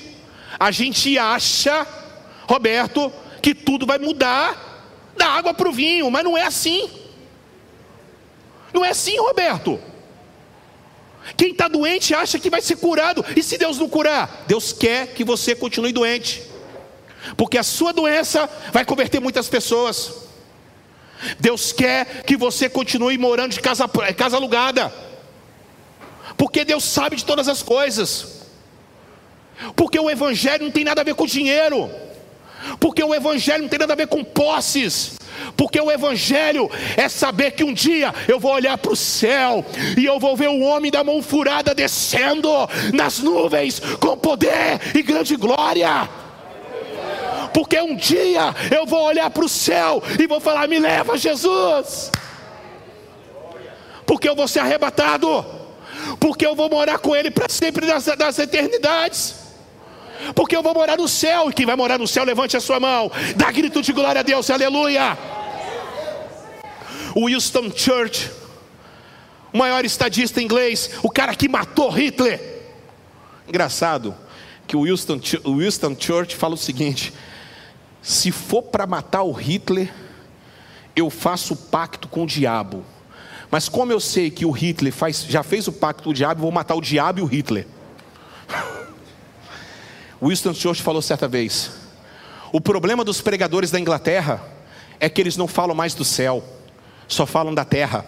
a gente acha, Roberto, que tudo vai mudar da água para o vinho, mas não é assim. Não é assim, Roberto. Quem está doente acha que vai ser curado, e se Deus não curar? Deus quer que você continue doente, porque a sua doença vai converter muitas pessoas. Deus quer que você continue morando de casa, casa alugada, porque Deus sabe de todas as coisas. Porque o Evangelho não tem nada a ver com dinheiro. Porque o Evangelho não tem nada a ver com posses. Porque o Evangelho é saber que um dia eu vou olhar para o céu e eu vou ver o homem da mão furada descendo nas nuvens com poder e grande glória. Porque um dia eu vou olhar para o céu e vou falar: Me leva, Jesus. Porque eu vou ser arrebatado. Porque eu vou morar com Ele para sempre das, das eternidades porque eu vou morar no céu, e quem vai morar no céu, levante a sua mão, dá grito de glória a Deus, aleluia. Winston Church, o maior estadista inglês, o cara que matou Hitler. Engraçado que o Winston, Winston Church fala o seguinte: se for para matar o Hitler, eu faço pacto com o diabo. Mas como eu sei que o Hitler faz, já fez o pacto com o diabo, vou matar o diabo e o Hitler. Winston Churchill falou certa vez: O problema dos pregadores da Inglaterra é que eles não falam mais do céu, só falam da terra.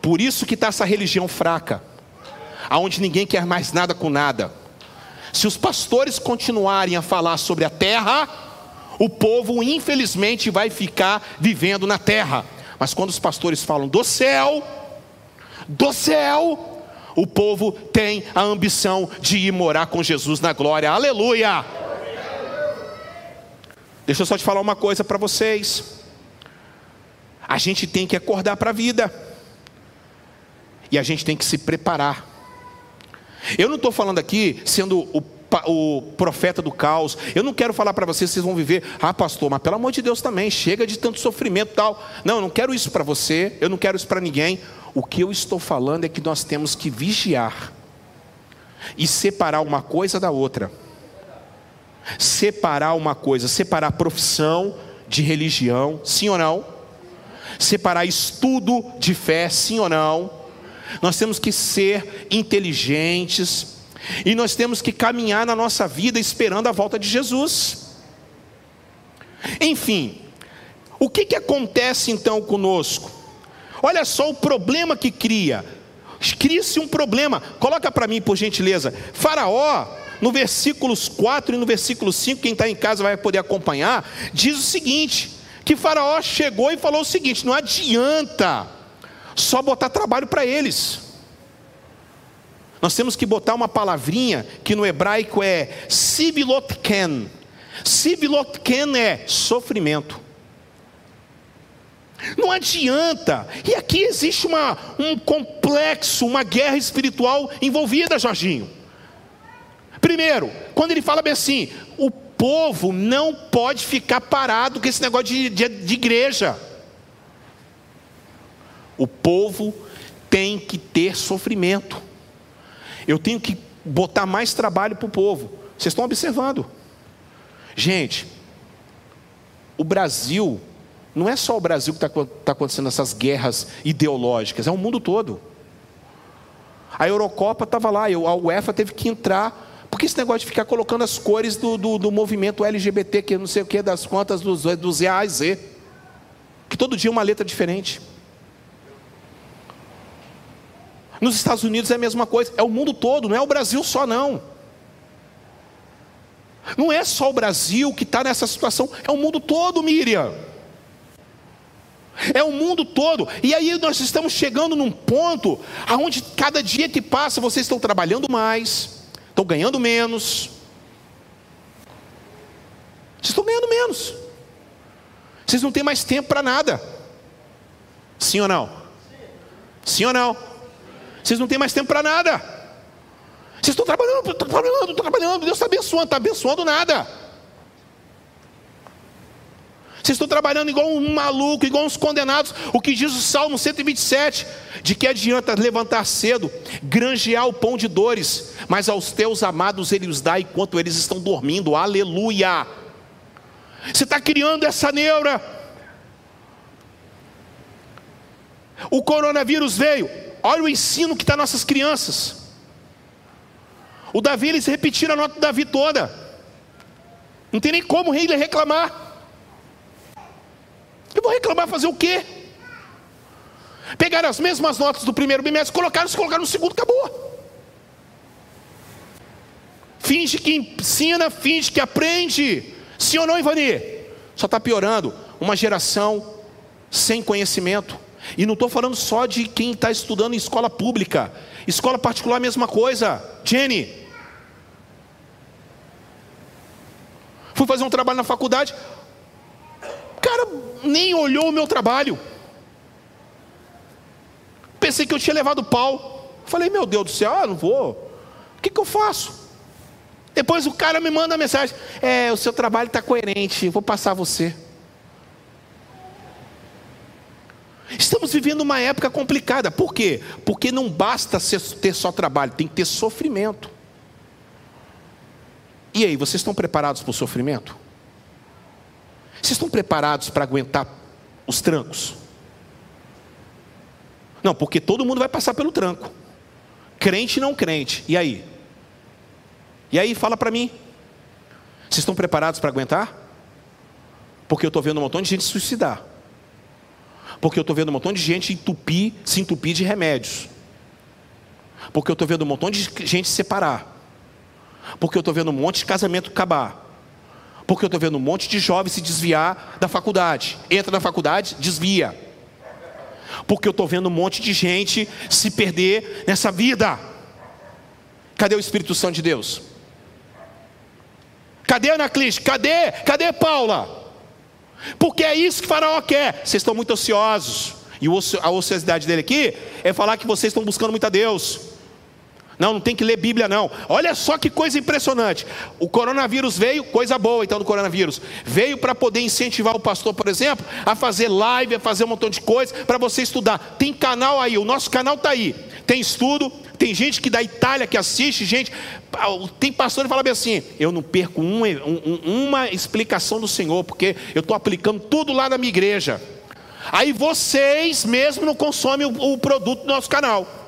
Por isso que está essa religião fraca, aonde ninguém quer mais nada com nada. Se os pastores continuarem a falar sobre a terra, o povo infelizmente vai ficar vivendo na terra. Mas quando os pastores falam do céu, do céu, o povo tem a ambição de ir morar com Jesus na glória. Aleluia! Deixa eu só te falar uma coisa para vocês. A gente tem que acordar para a vida. E a gente tem que se preparar. Eu não estou falando aqui sendo o, o, profeta do caos. Eu não quero falar para vocês vocês vão viver, ah, pastor, mas pelo amor de Deus também, chega de tanto sofrimento tal. Não, eu não quero isso para você, eu não quero isso para ninguém. O que eu estou falando é que nós temos que vigiar e separar uma coisa da outra. Separar uma coisa, separar profissão de religião, sim ou não? Separar estudo de fé, sim ou não? Nós temos que ser inteligentes e nós temos que caminhar na nossa vida esperando a volta de Jesus. Enfim, o que, que acontece então conosco? Olha só o problema que cria. Cria-se um problema. Coloca para mim, por gentileza. Faraó, no versículos 4 e no versículo 5, quem está em casa vai poder acompanhar, diz o seguinte: que Faraó chegou e falou o seguinte: não adianta só botar trabalho para eles. Nós temos que botar uma palavrinha que no hebraico é sivilotken. Sivilotken é sofrimento. Não adianta. E aqui existe uma, um complexo, uma guerra espiritual envolvida, Jorginho. Primeiro, quando ele fala bem assim, o povo não pode ficar parado com esse negócio de, de, de igreja. O povo tem que ter sofrimento. Eu tenho que botar mais trabalho para o povo. Vocês estão observando. Gente, o Brasil, não é só o Brasil que está tá acontecendo essas guerras ideológicas, é o mundo todo. A Eurocopa estava lá, a UEFA teve que entrar, porque esse negócio de ficar colocando as cores do, do, do movimento LGBT, que não sei o que, das contas dos, dos A a Z, que todo dia é uma letra diferente. Nos Estados Unidos é a mesma coisa, é o mundo todo, não é o Brasil só não. Não é só o Brasil que está nessa situação, é o mundo todo, Miriam. É o mundo todo. E aí nós estamos chegando num ponto aonde cada dia que passa vocês estão trabalhando mais, estão ganhando menos. Vocês estão ganhando menos. Vocês não têm mais tempo para nada. Sim ou não? Sim ou não? Vocês não têm mais tempo para nada. Vocês estão trabalhando, trabalhando, trabalhando. Deus está abençoando, está abençoando nada. Vocês estão trabalhando igual um maluco, igual uns condenados. O que diz o Salmo 127: de que adianta levantar cedo, granjear o pão de dores, mas aos teus amados ele os dá enquanto eles estão dormindo. Aleluia! Você está criando essa neura. O coronavírus veio, Olha o ensino que está nossas crianças. O Davi, eles repetiram a nota do Davi toda. Não tem nem como ele reclamar. Eu vou reclamar fazer o quê? Pegaram as mesmas notas do primeiro bimestre, colocaram, se colocaram no segundo, acabou. Finge que ensina, finge que aprende. Sim ou não, Ivani? Só está piorando. Uma geração sem conhecimento. E não estou falando só de quem está estudando em escola pública. Escola particular, mesma coisa. Jenny. Fui fazer um trabalho na faculdade. Cara nem olhou o meu trabalho. Pensei que eu tinha levado pau. Falei, meu Deus do céu, ah, não vou. O que, que eu faço? Depois o cara me manda a mensagem: É, o seu trabalho está coerente, vou passar você. Estamos vivendo uma época complicada. Por quê? Porque não basta ter só trabalho, tem que ter sofrimento. E aí, vocês estão preparados para o sofrimento? Vocês estão preparados para aguentar os trancos? Não, porque todo mundo vai passar pelo tranco. Crente não crente. E aí? E aí, fala para mim. Vocês estão preparados para aguentar? Porque eu estou vendo um montão de gente se suicidar. Porque eu estou vendo um montão de gente entupir, se entupir de remédios. Porque eu estou vendo um montão de gente se separar. Porque eu estou vendo um monte de casamento acabar. Porque eu estou vendo um monte de jovens se desviar da faculdade. Entra na faculdade, desvia. Porque eu estou vendo um monte de gente se perder nessa vida. Cadê o Espírito Santo de Deus? Cadê Anacliste? Cadê? Cadê Paula? Porque é isso que Faraó quer. Vocês estão muito ociosos. E a ociosidade dele aqui é falar que vocês estão buscando muito a Deus. Não, não tem que ler Bíblia, não. Olha só que coisa impressionante. O coronavírus veio, coisa boa então do coronavírus. Veio para poder incentivar o pastor, por exemplo, a fazer live, a fazer um montão de coisa para você estudar. Tem canal aí, o nosso canal está aí. Tem estudo, tem gente que da Itália que assiste, gente. Tem pastor que fala bem assim: eu não perco um, um, uma explicação do Senhor, porque eu estou aplicando tudo lá na minha igreja. Aí vocês mesmo não consomem o, o produto do nosso canal.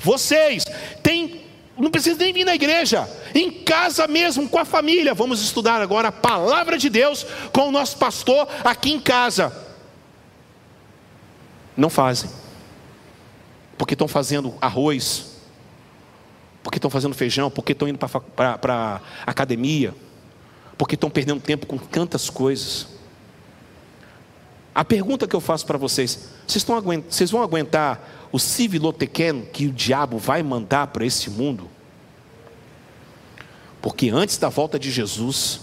Vocês têm, não precisa nem vir na igreja, em casa mesmo, com a família. Vamos estudar agora a palavra de Deus com o nosso pastor aqui em casa. Não fazem, porque estão fazendo arroz, porque estão fazendo feijão, porque estão indo para a academia, porque estão perdendo tempo com tantas coisas. A pergunta que eu faço para vocês: vocês, estão, vocês vão aguentar o civilotequeno que o diabo vai mandar para esse mundo? Porque antes da volta de Jesus,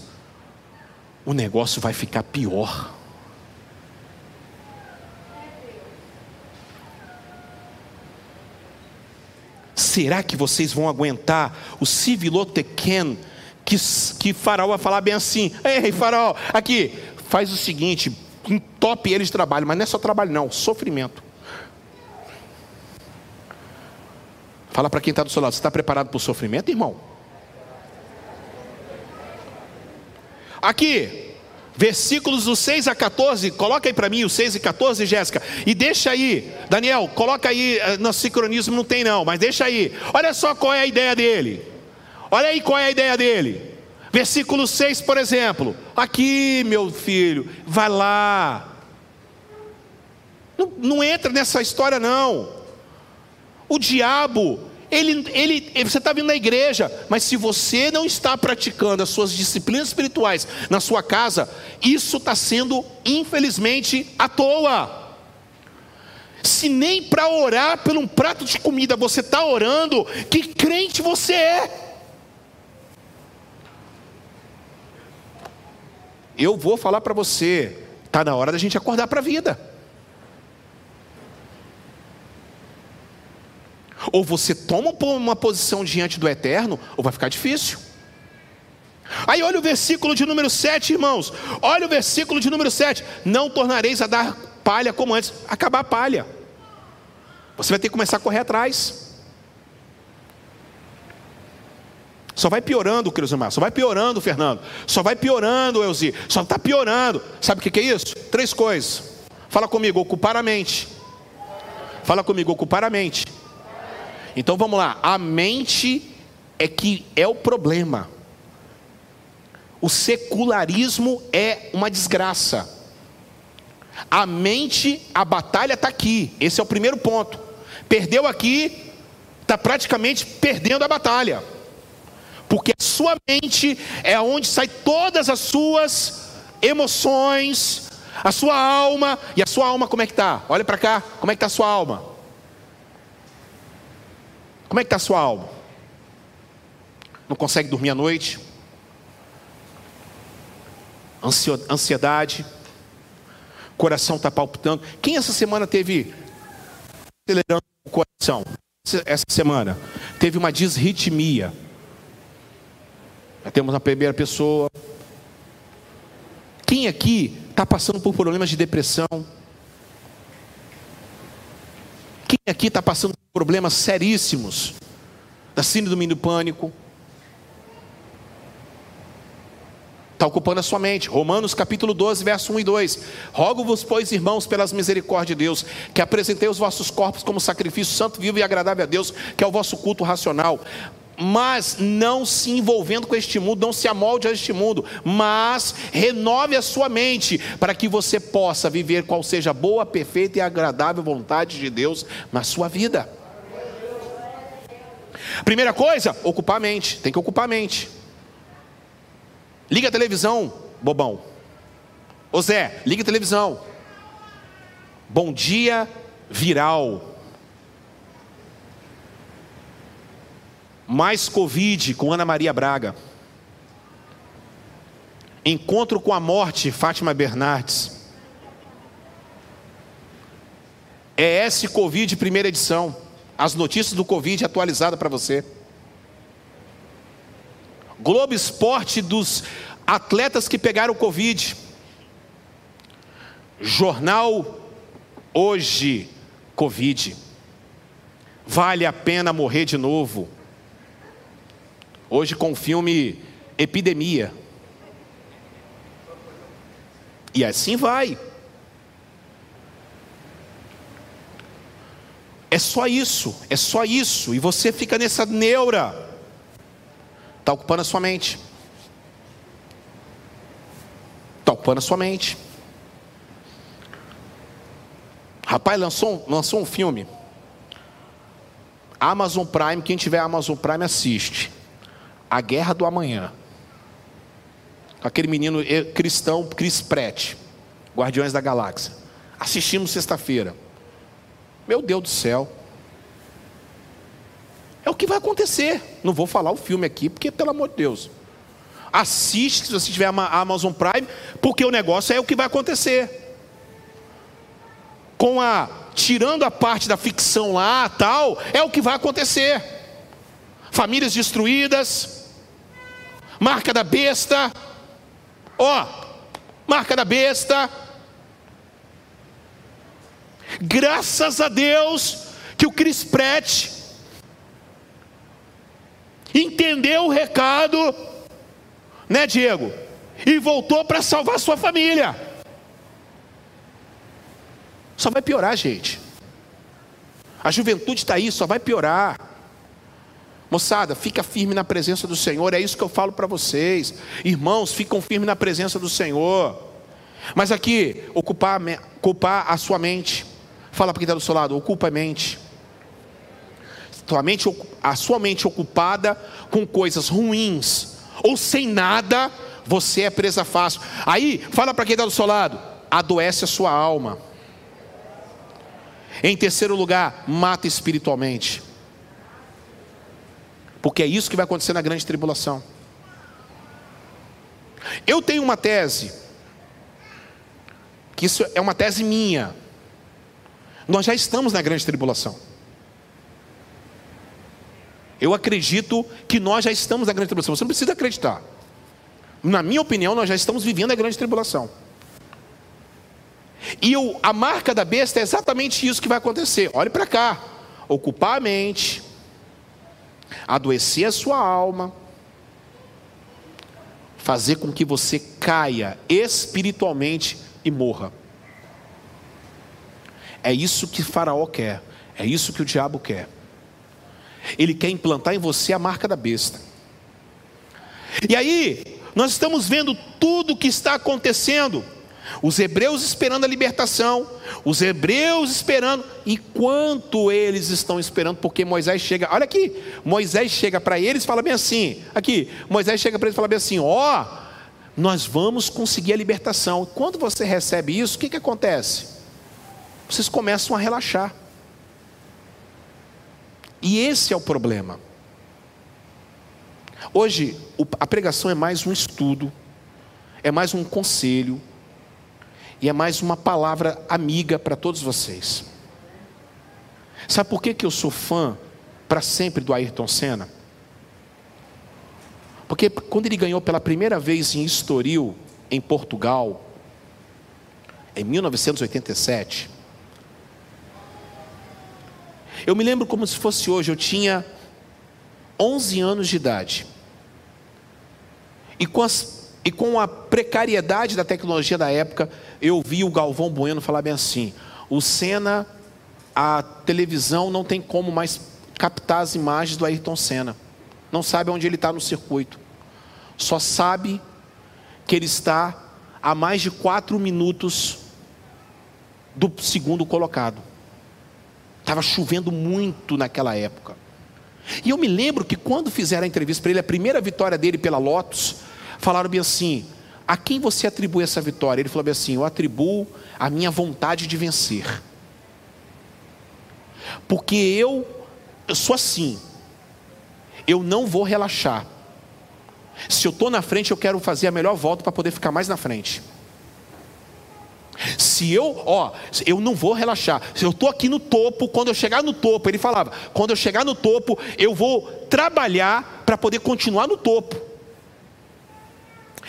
o negócio vai ficar pior. Será que vocês vão aguentar o civilotequeno que, que Faraó vai falar bem assim? Ei, Faraó, aqui, faz o seguinte, entope eles de trabalho, mas não é só trabalho, não, sofrimento. Fala para quem está do seu lado, você está preparado para o sofrimento, irmão? Aqui, versículos do 6 a 14, coloca aí para mim o 6 e 14, Jéssica, e deixa aí, Daniel, coloca aí, eh, no sincronismo não tem não, mas deixa aí, olha só qual é a ideia dele, olha aí qual é a ideia dele, versículo 6, por exemplo, aqui, meu filho, vai lá, não, não entra nessa história não, o diabo, ele, ele, você está vindo na igreja, mas se você não está praticando as suas disciplinas espirituais na sua casa, isso está sendo, infelizmente, à toa. Se nem para orar por um prato de comida você está orando, que crente você é? Eu vou falar para você, está na hora da gente acordar para a vida. Ou você toma uma posição diante do eterno, ou vai ficar difícil. Aí olha o versículo de número 7, irmãos. Olha o versículo de número 7. Não tornareis a dar palha como antes. Acabar a palha. Você vai ter que começar a correr atrás. Só vai piorando, Crisimar. Só vai piorando, Fernando. Só vai piorando, Elzi. Só está piorando. Sabe o que é isso? Três coisas. Fala comigo, ocupar a mente. Fala comigo, ocupar a mente. Então vamos lá, a mente é que é o problema. O secularismo é uma desgraça. A mente, a batalha está aqui. Esse é o primeiro ponto. Perdeu aqui, está praticamente perdendo a batalha. Porque a sua mente é onde sai todas as suas emoções, a sua alma. E a sua alma como é que está? Olha para cá, como é que está a sua alma? Como é que está a sua alma? Não consegue dormir à noite? Ansiedade? Coração está palpitando? Quem essa semana teve acelerando o coração? Essa semana teve uma disritmia. Já temos a primeira pessoa. Quem aqui está passando por problemas de depressão? Quem aqui está passando por problemas seríssimos da síndrome do pânico? Está ocupando a sua mente. Romanos capítulo 12, verso 1 e 2. Rogo-vos, pois, irmãos, pelas misericórdias de Deus, que apresentei os vossos corpos como sacrifício santo, vivo e agradável a Deus, que é o vosso culto racional. Mas não se envolvendo com este mundo, não se amolde a este mundo, mas renove a sua mente para que você possa viver qual seja a boa, perfeita e agradável vontade de Deus na sua vida. Primeira coisa, ocupar a mente, tem que ocupar a mente. Liga a televisão, bobão. Ô Zé, liga a televisão. Bom dia viral. Mais Covid com Ana Maria Braga. Encontro com a morte, Fátima Bernardes. ES Covid, primeira edição. As notícias do Covid atualizadas para você. Globo Esporte dos atletas que pegaram Covid. Jornal Hoje, Covid. Vale a pena morrer de novo. Hoje com o filme Epidemia. E assim vai. É só isso, é só isso. E você fica nessa neura. Está ocupando a sua mente. Está ocupando a sua mente. Rapaz, lançou, lançou um filme. Amazon Prime, quem tiver Amazon Prime assiste. A Guerra do Amanhã. Aquele menino cristão, Chris Pratt, Guardiões da Galáxia. Assistimos sexta-feira. Meu Deus do céu. É o que vai acontecer. Não vou falar o filme aqui, porque, pelo amor de Deus. Assiste se você tiver a Amazon Prime, porque o negócio é o que vai acontecer. Com a tirando a parte da ficção lá, tal, é o que vai acontecer. Famílias destruídas, marca da besta, ó, marca da besta. Graças a Deus que o Chris Pratt entendeu o recado, né, Diego? E voltou para salvar sua família. Só vai piorar, gente. A juventude está aí, só vai piorar. Moçada, fica firme na presença do Senhor, é isso que eu falo para vocês. Irmãos, ficam firmes na presença do Senhor. Mas aqui, ocupar, ocupar a sua mente. Fala para quem está do seu lado, ocupa a mente. Tua mente, a sua mente ocupada com coisas ruins ou sem nada, você é presa fácil. Aí, fala para quem está do seu lado, adoece a sua alma. Em terceiro lugar, mata espiritualmente. Porque é isso que vai acontecer na grande tribulação. Eu tenho uma tese, que isso é uma tese minha. Nós já estamos na grande tribulação. Eu acredito que nós já estamos na grande tribulação. Você não precisa acreditar. Na minha opinião, nós já estamos vivendo a grande tribulação. E o, a marca da besta é exatamente isso que vai acontecer. Olhe para cá: ocupar a mente, adoecer a sua alma, fazer com que você caia espiritualmente e morra. É isso que Faraó quer, é isso que o diabo quer. Ele quer implantar em você a marca da besta. E aí, nós estamos vendo tudo o que está acontecendo. Os hebreus esperando a libertação, os hebreus esperando, e quanto eles estão esperando, porque Moisés chega, olha aqui, Moisés chega para eles e fala bem assim, aqui, Moisés chega para eles e fala bem assim: ó, oh, nós vamos conseguir a libertação. Quando você recebe isso, o que, que acontece? Vocês começam a relaxar. E esse é o problema. Hoje, a pregação é mais um estudo, é mais um conselho, e é mais uma palavra amiga para todos vocês. Sabe por que, que eu sou fã para sempre do Ayrton Senna? Porque quando ele ganhou pela primeira vez em Estoril, em Portugal, em 1987, eu me lembro como se fosse hoje, eu tinha 11 anos de idade. E com, as, e com a precariedade da tecnologia da época, eu vi o Galvão Bueno falar bem assim: o Senna, a televisão não tem como mais captar as imagens do Ayrton Senna. não sabe onde ele está no circuito, só sabe que ele está a mais de quatro minutos do segundo colocado. Estava chovendo muito naquela época. E eu me lembro que quando fizeram a entrevista para ele, a primeira vitória dele pela Lotus, falaram bem assim: a quem você atribui essa vitória? Ele falou assim: eu atribuo a minha vontade de vencer. Porque eu, eu sou assim, eu não vou relaxar. Se eu estou na frente, eu quero fazer a melhor volta para poder ficar mais na frente. Se eu, ó, eu não vou relaxar. Se eu estou aqui no topo, quando eu chegar no topo, ele falava, quando eu chegar no topo, eu vou trabalhar para poder continuar no topo.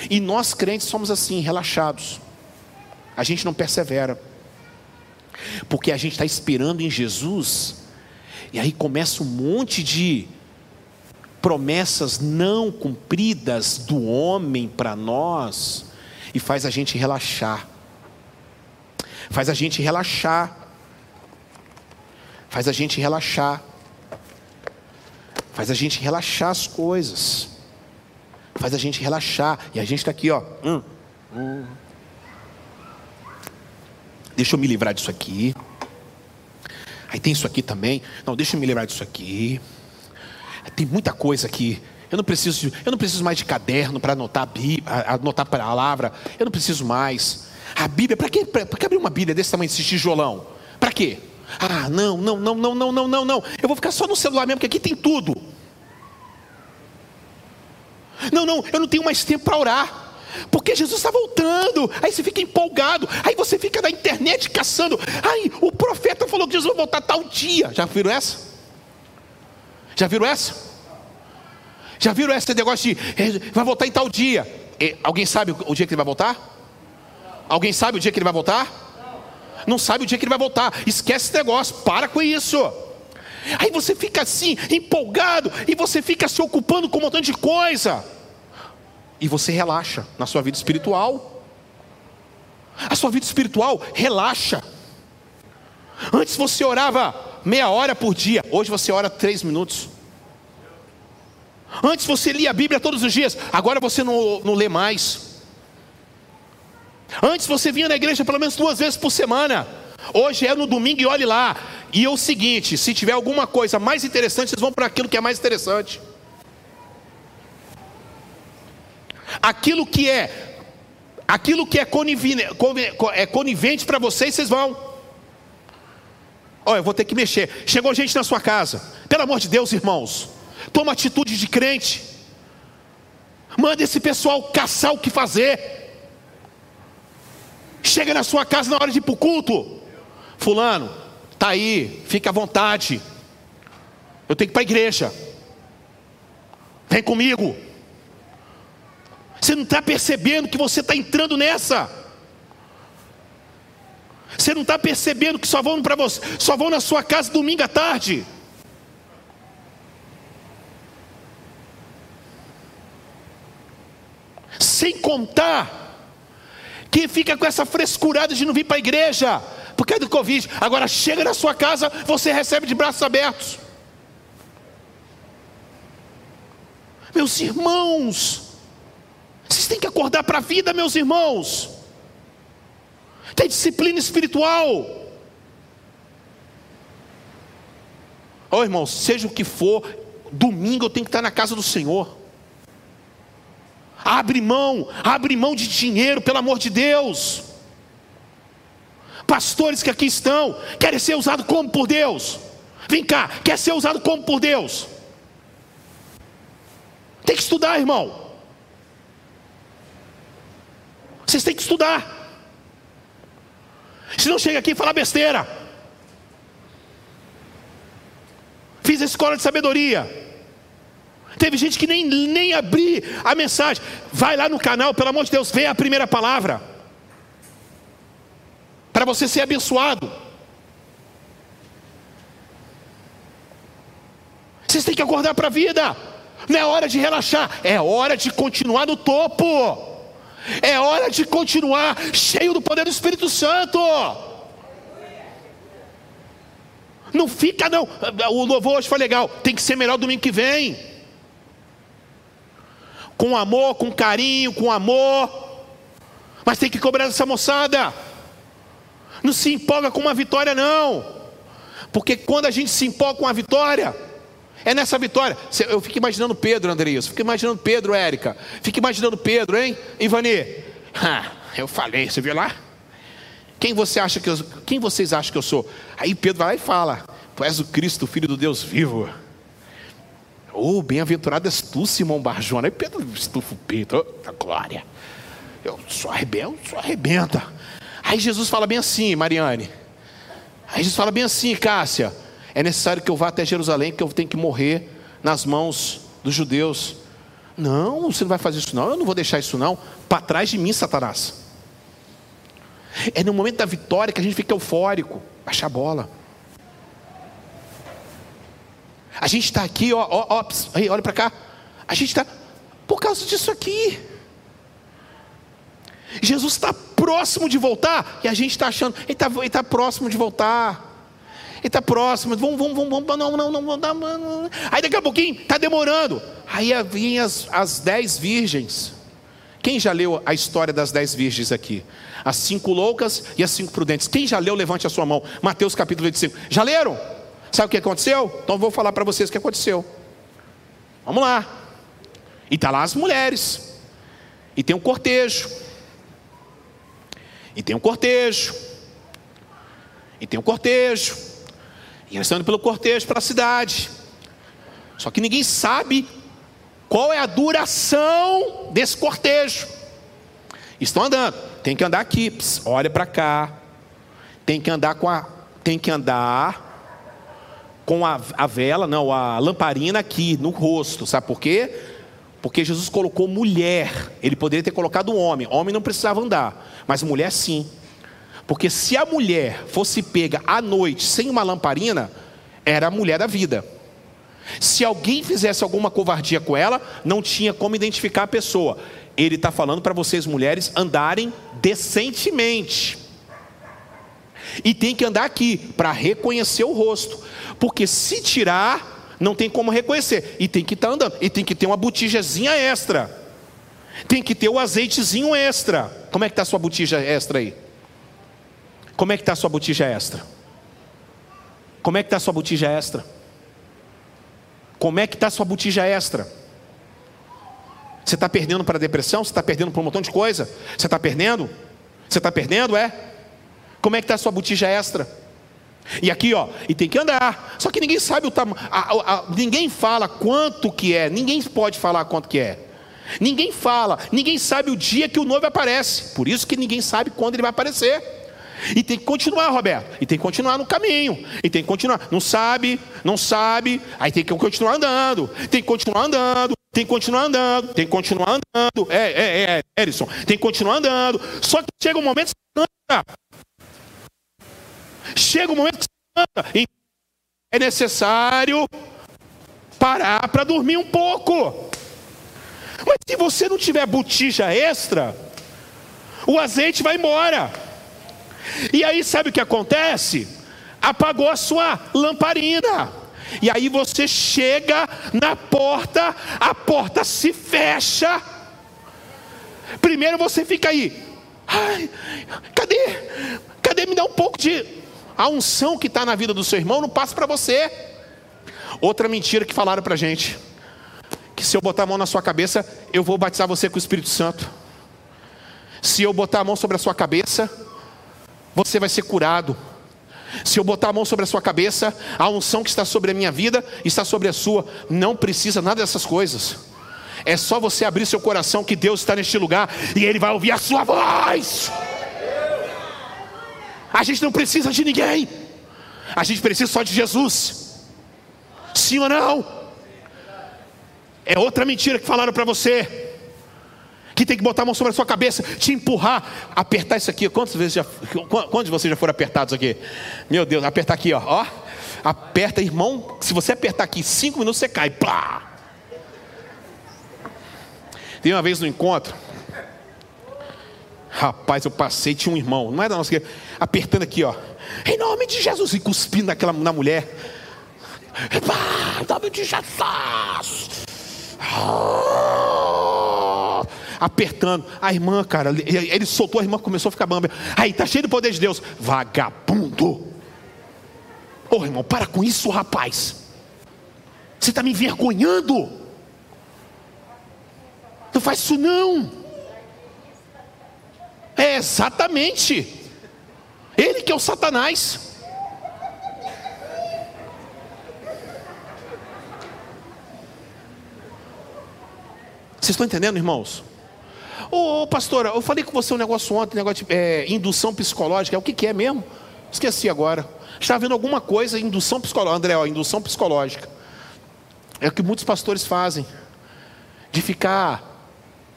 E nós crentes somos assim, relaxados. A gente não persevera. Porque a gente está esperando em Jesus, e aí começa um monte de promessas não cumpridas do homem para nós, e faz a gente relaxar. Faz a gente relaxar. Faz a gente relaxar. Faz a gente relaxar as coisas. Faz a gente relaxar. E a gente está aqui, ó. Hum, hum. Deixa eu me livrar disso aqui. Aí tem isso aqui também. Não, deixa eu me livrar disso aqui. Tem muita coisa aqui. Eu não preciso, eu não preciso mais de caderno para anotar a Bíblia, anotar a palavra. Eu não preciso mais. A Bíblia, para que, que abrir uma Bíblia desse tamanho, esse tijolão? Para quê? Ah, não, não, não, não, não, não, não, não. Eu vou ficar só no celular mesmo, porque aqui tem tudo. Não, não, eu não tenho mais tempo para orar. Porque Jesus está voltando. Aí você fica empolgado. Aí você fica na internet caçando. Ai, o profeta falou que Jesus vai voltar tal dia. Já viram essa? Já viram essa? Já viram esse negócio de eh, vai voltar em tal dia? E, alguém sabe o dia que ele vai voltar? Alguém sabe o dia que ele vai voltar? Não sabe o dia que ele vai voltar. Esquece esse negócio, para com isso. Aí você fica assim, empolgado, e você fica se ocupando com um montão de coisa. E você relaxa na sua vida espiritual. A sua vida espiritual relaxa. Antes você orava meia hora por dia, hoje você ora três minutos. Antes você lia a Bíblia todos os dias, agora você não, não lê mais. Antes você vinha na igreja pelo menos duas vezes por semana. Hoje é no domingo e olhe lá. E é o seguinte: se tiver alguma coisa mais interessante, vocês vão para aquilo que é mais interessante. Aquilo que é, aquilo que é conivente, é conivente para vocês, vocês vão. Olha, eu vou ter que mexer. Chegou gente na sua casa. Pelo amor de Deus, irmãos. Toma atitude de crente. Manda esse pessoal caçar o que fazer. Chega na sua casa na hora de ir para o culto. Fulano, tá aí, fica à vontade. Eu tenho que ir para a igreja. Vem comigo. Você não está percebendo que você está entrando nessa. Você não está percebendo que só vão para você, só vão na sua casa domingo à tarde. Sem contar que fica com essa frescurada de não vir para a igreja, por causa do Covid. Agora chega na sua casa, você recebe de braços abertos. Meus irmãos, vocês têm que acordar para a vida, meus irmãos. Tem disciplina espiritual. Ó oh, irmãos, seja o que for, domingo eu tenho que estar na casa do Senhor. Abre mão, abre mão de dinheiro, pelo amor de Deus. Pastores que aqui estão, querem ser usados como por Deus. Vem cá, quer ser usado como por Deus. Tem que estudar, irmão. Vocês têm que estudar. Se não chega aqui e fala besteira. Fiz a escola de sabedoria. Teve gente que nem, nem abrir a mensagem. Vai lá no canal, pelo amor de Deus, vê a primeira palavra. Para você ser abençoado. Vocês têm que acordar para a vida. Não é hora de relaxar, é hora de continuar no topo. É hora de continuar cheio do poder do Espírito Santo. Não fica não. O louvor hoje foi legal. Tem que ser melhor domingo que vem. com amor, com carinho, com amor. Mas tem que cobrar essa moçada. Não se empolga com uma vitória, não. Porque quando a gente se empolga com a vitória, é nessa vitória. Eu fico imaginando Pedro, Andreas. Fico imaginando Pedro, Érica. Fico imaginando Pedro, hein? Ivani. Ah, eu falei, você viu lá? Quem você acha que eu, quem vocês acham que eu sou? Aí Pedro vai lá e fala: Tu és o Cristo, filho do Deus vivo. Oh, bem-aventurado és tu, Simão Barjona. Aí Pedro estufa o peito, oh, glória. Eu sou arrebento, sou arrebenta. Aí Jesus fala bem assim, Mariane. Aí Jesus fala bem assim, Cássia. É necessário que eu vá até Jerusalém, que eu tenho que morrer nas mãos dos judeus. Não, você não vai fazer isso não. Eu não vou deixar isso não. Para trás de mim, Satanás. É no momento da vitória que a gente fica eufórico. Baixa a bola. A gente está aqui, ó, ó, ó, aí, olha para cá. A gente está por causa disso aqui. Jesus está próximo de voltar e a gente está achando, ele está tá próximo de voltar. Ele está próximo, vamos, vamos, vamos, vamos, não, não, não, não, não, não. Aí daqui a pouquinho, está demorando. Aí vêm as, as dez virgens. Quem já leu a história das dez virgens aqui? As cinco loucas e as cinco prudentes. Quem já leu, levante a sua mão. Mateus capítulo 25. Já leram? Sabe o que aconteceu? Então vou falar para vocês o que aconteceu. Vamos lá. E tá lá as mulheres. E tem um cortejo. E tem um cortejo. E tem um cortejo. E eles estão indo pelo cortejo para a cidade. Só que ninguém sabe qual é a duração desse cortejo. Estão andando. Tem que andar aqui. Pss, olha para cá. Tem que andar com a. Tem que andar com a, a vela, não, a lamparina aqui no rosto. Sabe por quê? Porque Jesus colocou mulher. Ele poderia ter colocado homem. Homem não precisava andar, mas mulher sim. Porque se a mulher fosse pega à noite sem uma lamparina, era a mulher da vida. Se alguém fizesse alguma covardia com ela, não tinha como identificar a pessoa. Ele está falando para vocês, mulheres, andarem decentemente. E tem que andar aqui para reconhecer o rosto. Porque se tirar, não tem como reconhecer. E tem que estar tá andando. E tem que ter uma botijazinha extra. Tem que ter o azeitezinho extra. Como é que está a sua botija extra aí? Como é que está a sua botija extra? Como é que está a sua botija extra? Como é que está a sua botija extra? Você está perdendo para a depressão? Você está perdendo para um montão de coisa? Você está perdendo? Você está perdendo, é? Como é que está a sua botija extra? E aqui, ó, e tem que andar. Só que ninguém sabe o tamanho. Ninguém fala quanto que é. Ninguém pode falar quanto que é. Ninguém fala. Ninguém sabe o dia que o noivo aparece. Por isso que ninguém sabe quando ele vai aparecer. E tem que continuar, Roberto. E tem que continuar no caminho. E tem que continuar. Não sabe, não sabe. Aí tem que continuar andando. Tem que continuar andando. Tem que continuar andando. Tem que continuar andando. É, é, é, Erison. Tem que continuar andando. Só que chega um momento que você anda. Chega um momento que você anda. É necessário parar para dormir um pouco. Mas se você não tiver botija extra, o azeite vai embora. E aí sabe o que acontece? Apagou a sua lamparina. E aí você chega na porta, a porta se fecha. Primeiro você fica aí. Ai, cadê? Cadê me dá um pouco de a unção que está na vida do seu irmão não passa para você. Outra mentira que falaram para gente, que se eu botar a mão na sua cabeça, eu vou batizar você com o Espírito Santo. Se eu botar a mão sobre a sua cabeça, você vai ser curado. Se eu botar a mão sobre a sua cabeça, a unção que está sobre a minha vida está sobre a sua. Não precisa nada dessas coisas. É só você abrir seu coração que Deus está neste lugar e Ele vai ouvir a sua voz. A gente não precisa de ninguém. A gente precisa só de Jesus. Sim ou não? É outra mentira que falaram para você que tem que botar a mão sobre a sua cabeça, te empurrar, apertar isso aqui. Quantas vezes já, quantos de vocês já foram apertados aqui? Meu Deus, apertar aqui, ó. ó. Aperta, irmão. Se você apertar aqui cinco minutos, você cai. Plá. Tem uma vez no encontro. Rapaz, eu passei, tinha um irmão, não é da nossa igreja, apertando aqui, ó. Em nome de Jesus, e cuspindo naquela, na mulher. Em nome de Jesus. Oh. Apertando. A irmã, cara, ele soltou, a irmã começou a ficar bamba. Aí, tá cheio do poder de Deus. Vagabundo. Ô irmão, para com isso, rapaz. Você está me envergonhando. Não faz isso não. É exatamente. Ele que é o Satanás. Vocês estão entendendo, irmãos? Ô, pastora, eu falei com você um negócio ontem, um negócio de é, indução psicológica. O que, que é mesmo? Esqueci agora. Estava vendo alguma coisa, indução psicológica. André, ó, indução psicológica. É o que muitos pastores fazem. De ficar,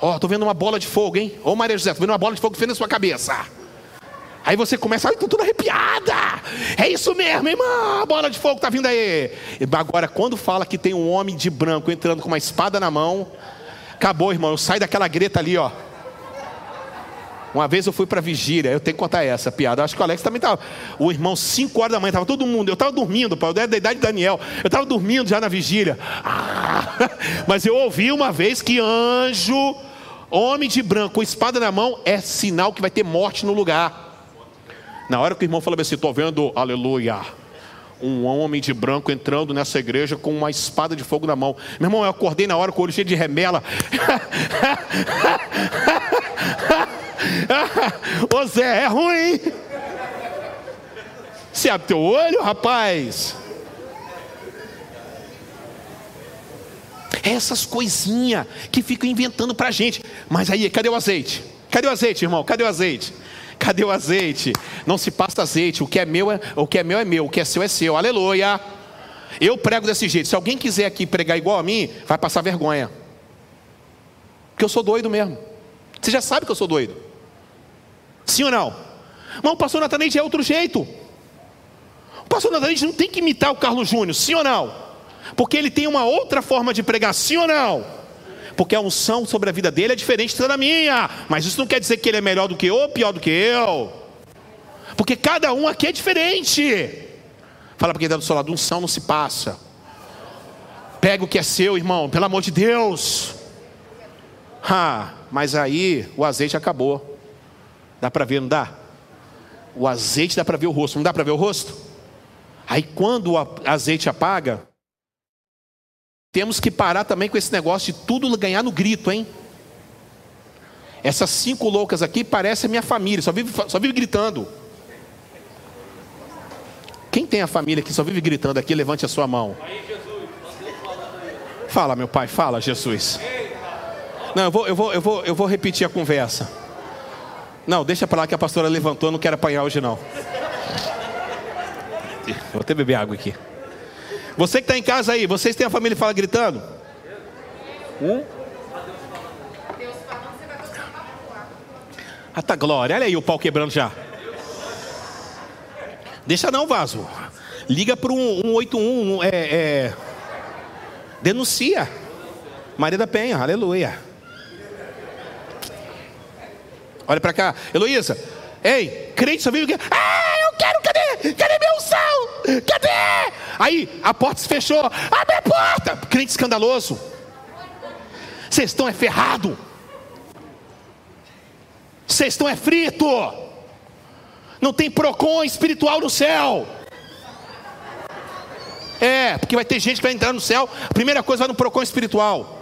ó, estou vendo uma bola de fogo, hein? Ô Maria José, estou vendo uma bola de fogo que fez na sua cabeça. Aí você começa, ai, estou toda arrepiada. É isso mesmo, irmã, a bola de fogo está vindo aí. Agora, quando fala que tem um homem de branco entrando com uma espada na mão, acabou, irmão. Eu saio daquela greta ali, ó. Uma vez eu fui para vigília, eu tenho que contar essa piada. Acho que o Alex também estava. O irmão, 5 horas da manhã, estava todo mundo. Eu estava dormindo, pai, eu era da idade de Daniel. Eu estava dormindo já na vigília. Ah, mas eu ouvi uma vez que anjo, homem de branco, com espada na mão, é sinal que vai ter morte no lugar. Na hora que o irmão falou assim, estou vendo, aleluia, um homem de branco entrando nessa igreja com uma espada de fogo na mão. Meu irmão, eu acordei na hora com o olho cheio de remela. Ô Zé, é ruim. Se abre teu olho, rapaz. Essas coisinhas que ficam inventando pra gente. Mas aí, cadê o azeite? Cadê o azeite, irmão? Cadê o azeite? Cadê o azeite? Não se passa azeite. O que é meu é, o que é meu é meu, o que é seu é seu. Aleluia. Eu prego desse jeito. Se alguém quiser aqui pregar igual a mim, vai passar vergonha. Porque eu sou doido mesmo. Você já sabe que eu sou doido. Sim ou não? Mas o pastor Natanete é outro jeito. O pastor Natanete não tem que imitar o Carlos Júnior, sim ou não? Porque ele tem uma outra forma de pregar, sim ou não? Porque a unção sobre a vida dele é diferente da minha. Mas isso não quer dizer que ele é melhor do que eu ou pior do que eu. Porque cada um aqui é diferente. Fala para quem está do seu lado, unção não se passa. Pega o que é seu, irmão, pelo amor de Deus. Ah, mas aí o azeite acabou. Dá para ver, não dá? O azeite dá para ver o rosto, não dá para ver o rosto? Aí quando o azeite apaga, temos que parar também com esse negócio de tudo ganhar no grito, hein? Essas cinco loucas aqui parecem a minha família, só vive, só vive gritando. Quem tem a família que só vive gritando aqui, levante a sua mão. Fala, meu pai, fala, Jesus. Não, eu vou, eu vou, eu vou, eu vou repetir a conversa. Não, deixa para lá que a pastora levantou, não quero apanhar hoje não. Vou até beber água aqui. Você que está em casa aí, vocês têm a família que fala gritando? Hum? Ah, tá glória. Olha aí o pau quebrando já. Deixa não, vaso. Liga para um 181. É, é... Denuncia. Maria da Penha, aleluia. Olha para cá. Heloísa. Ei, crente só vive. Ah, eu quero, cadê? Meu sal? Cadê? Aí a porta se fechou. Abre a porta. Crente escandaloso. Vocês estão é ferrado. Vocês estão é frito. Não tem procon espiritual no céu. É, porque vai ter gente que vai entrar no céu. A primeira coisa vai no procon espiritual.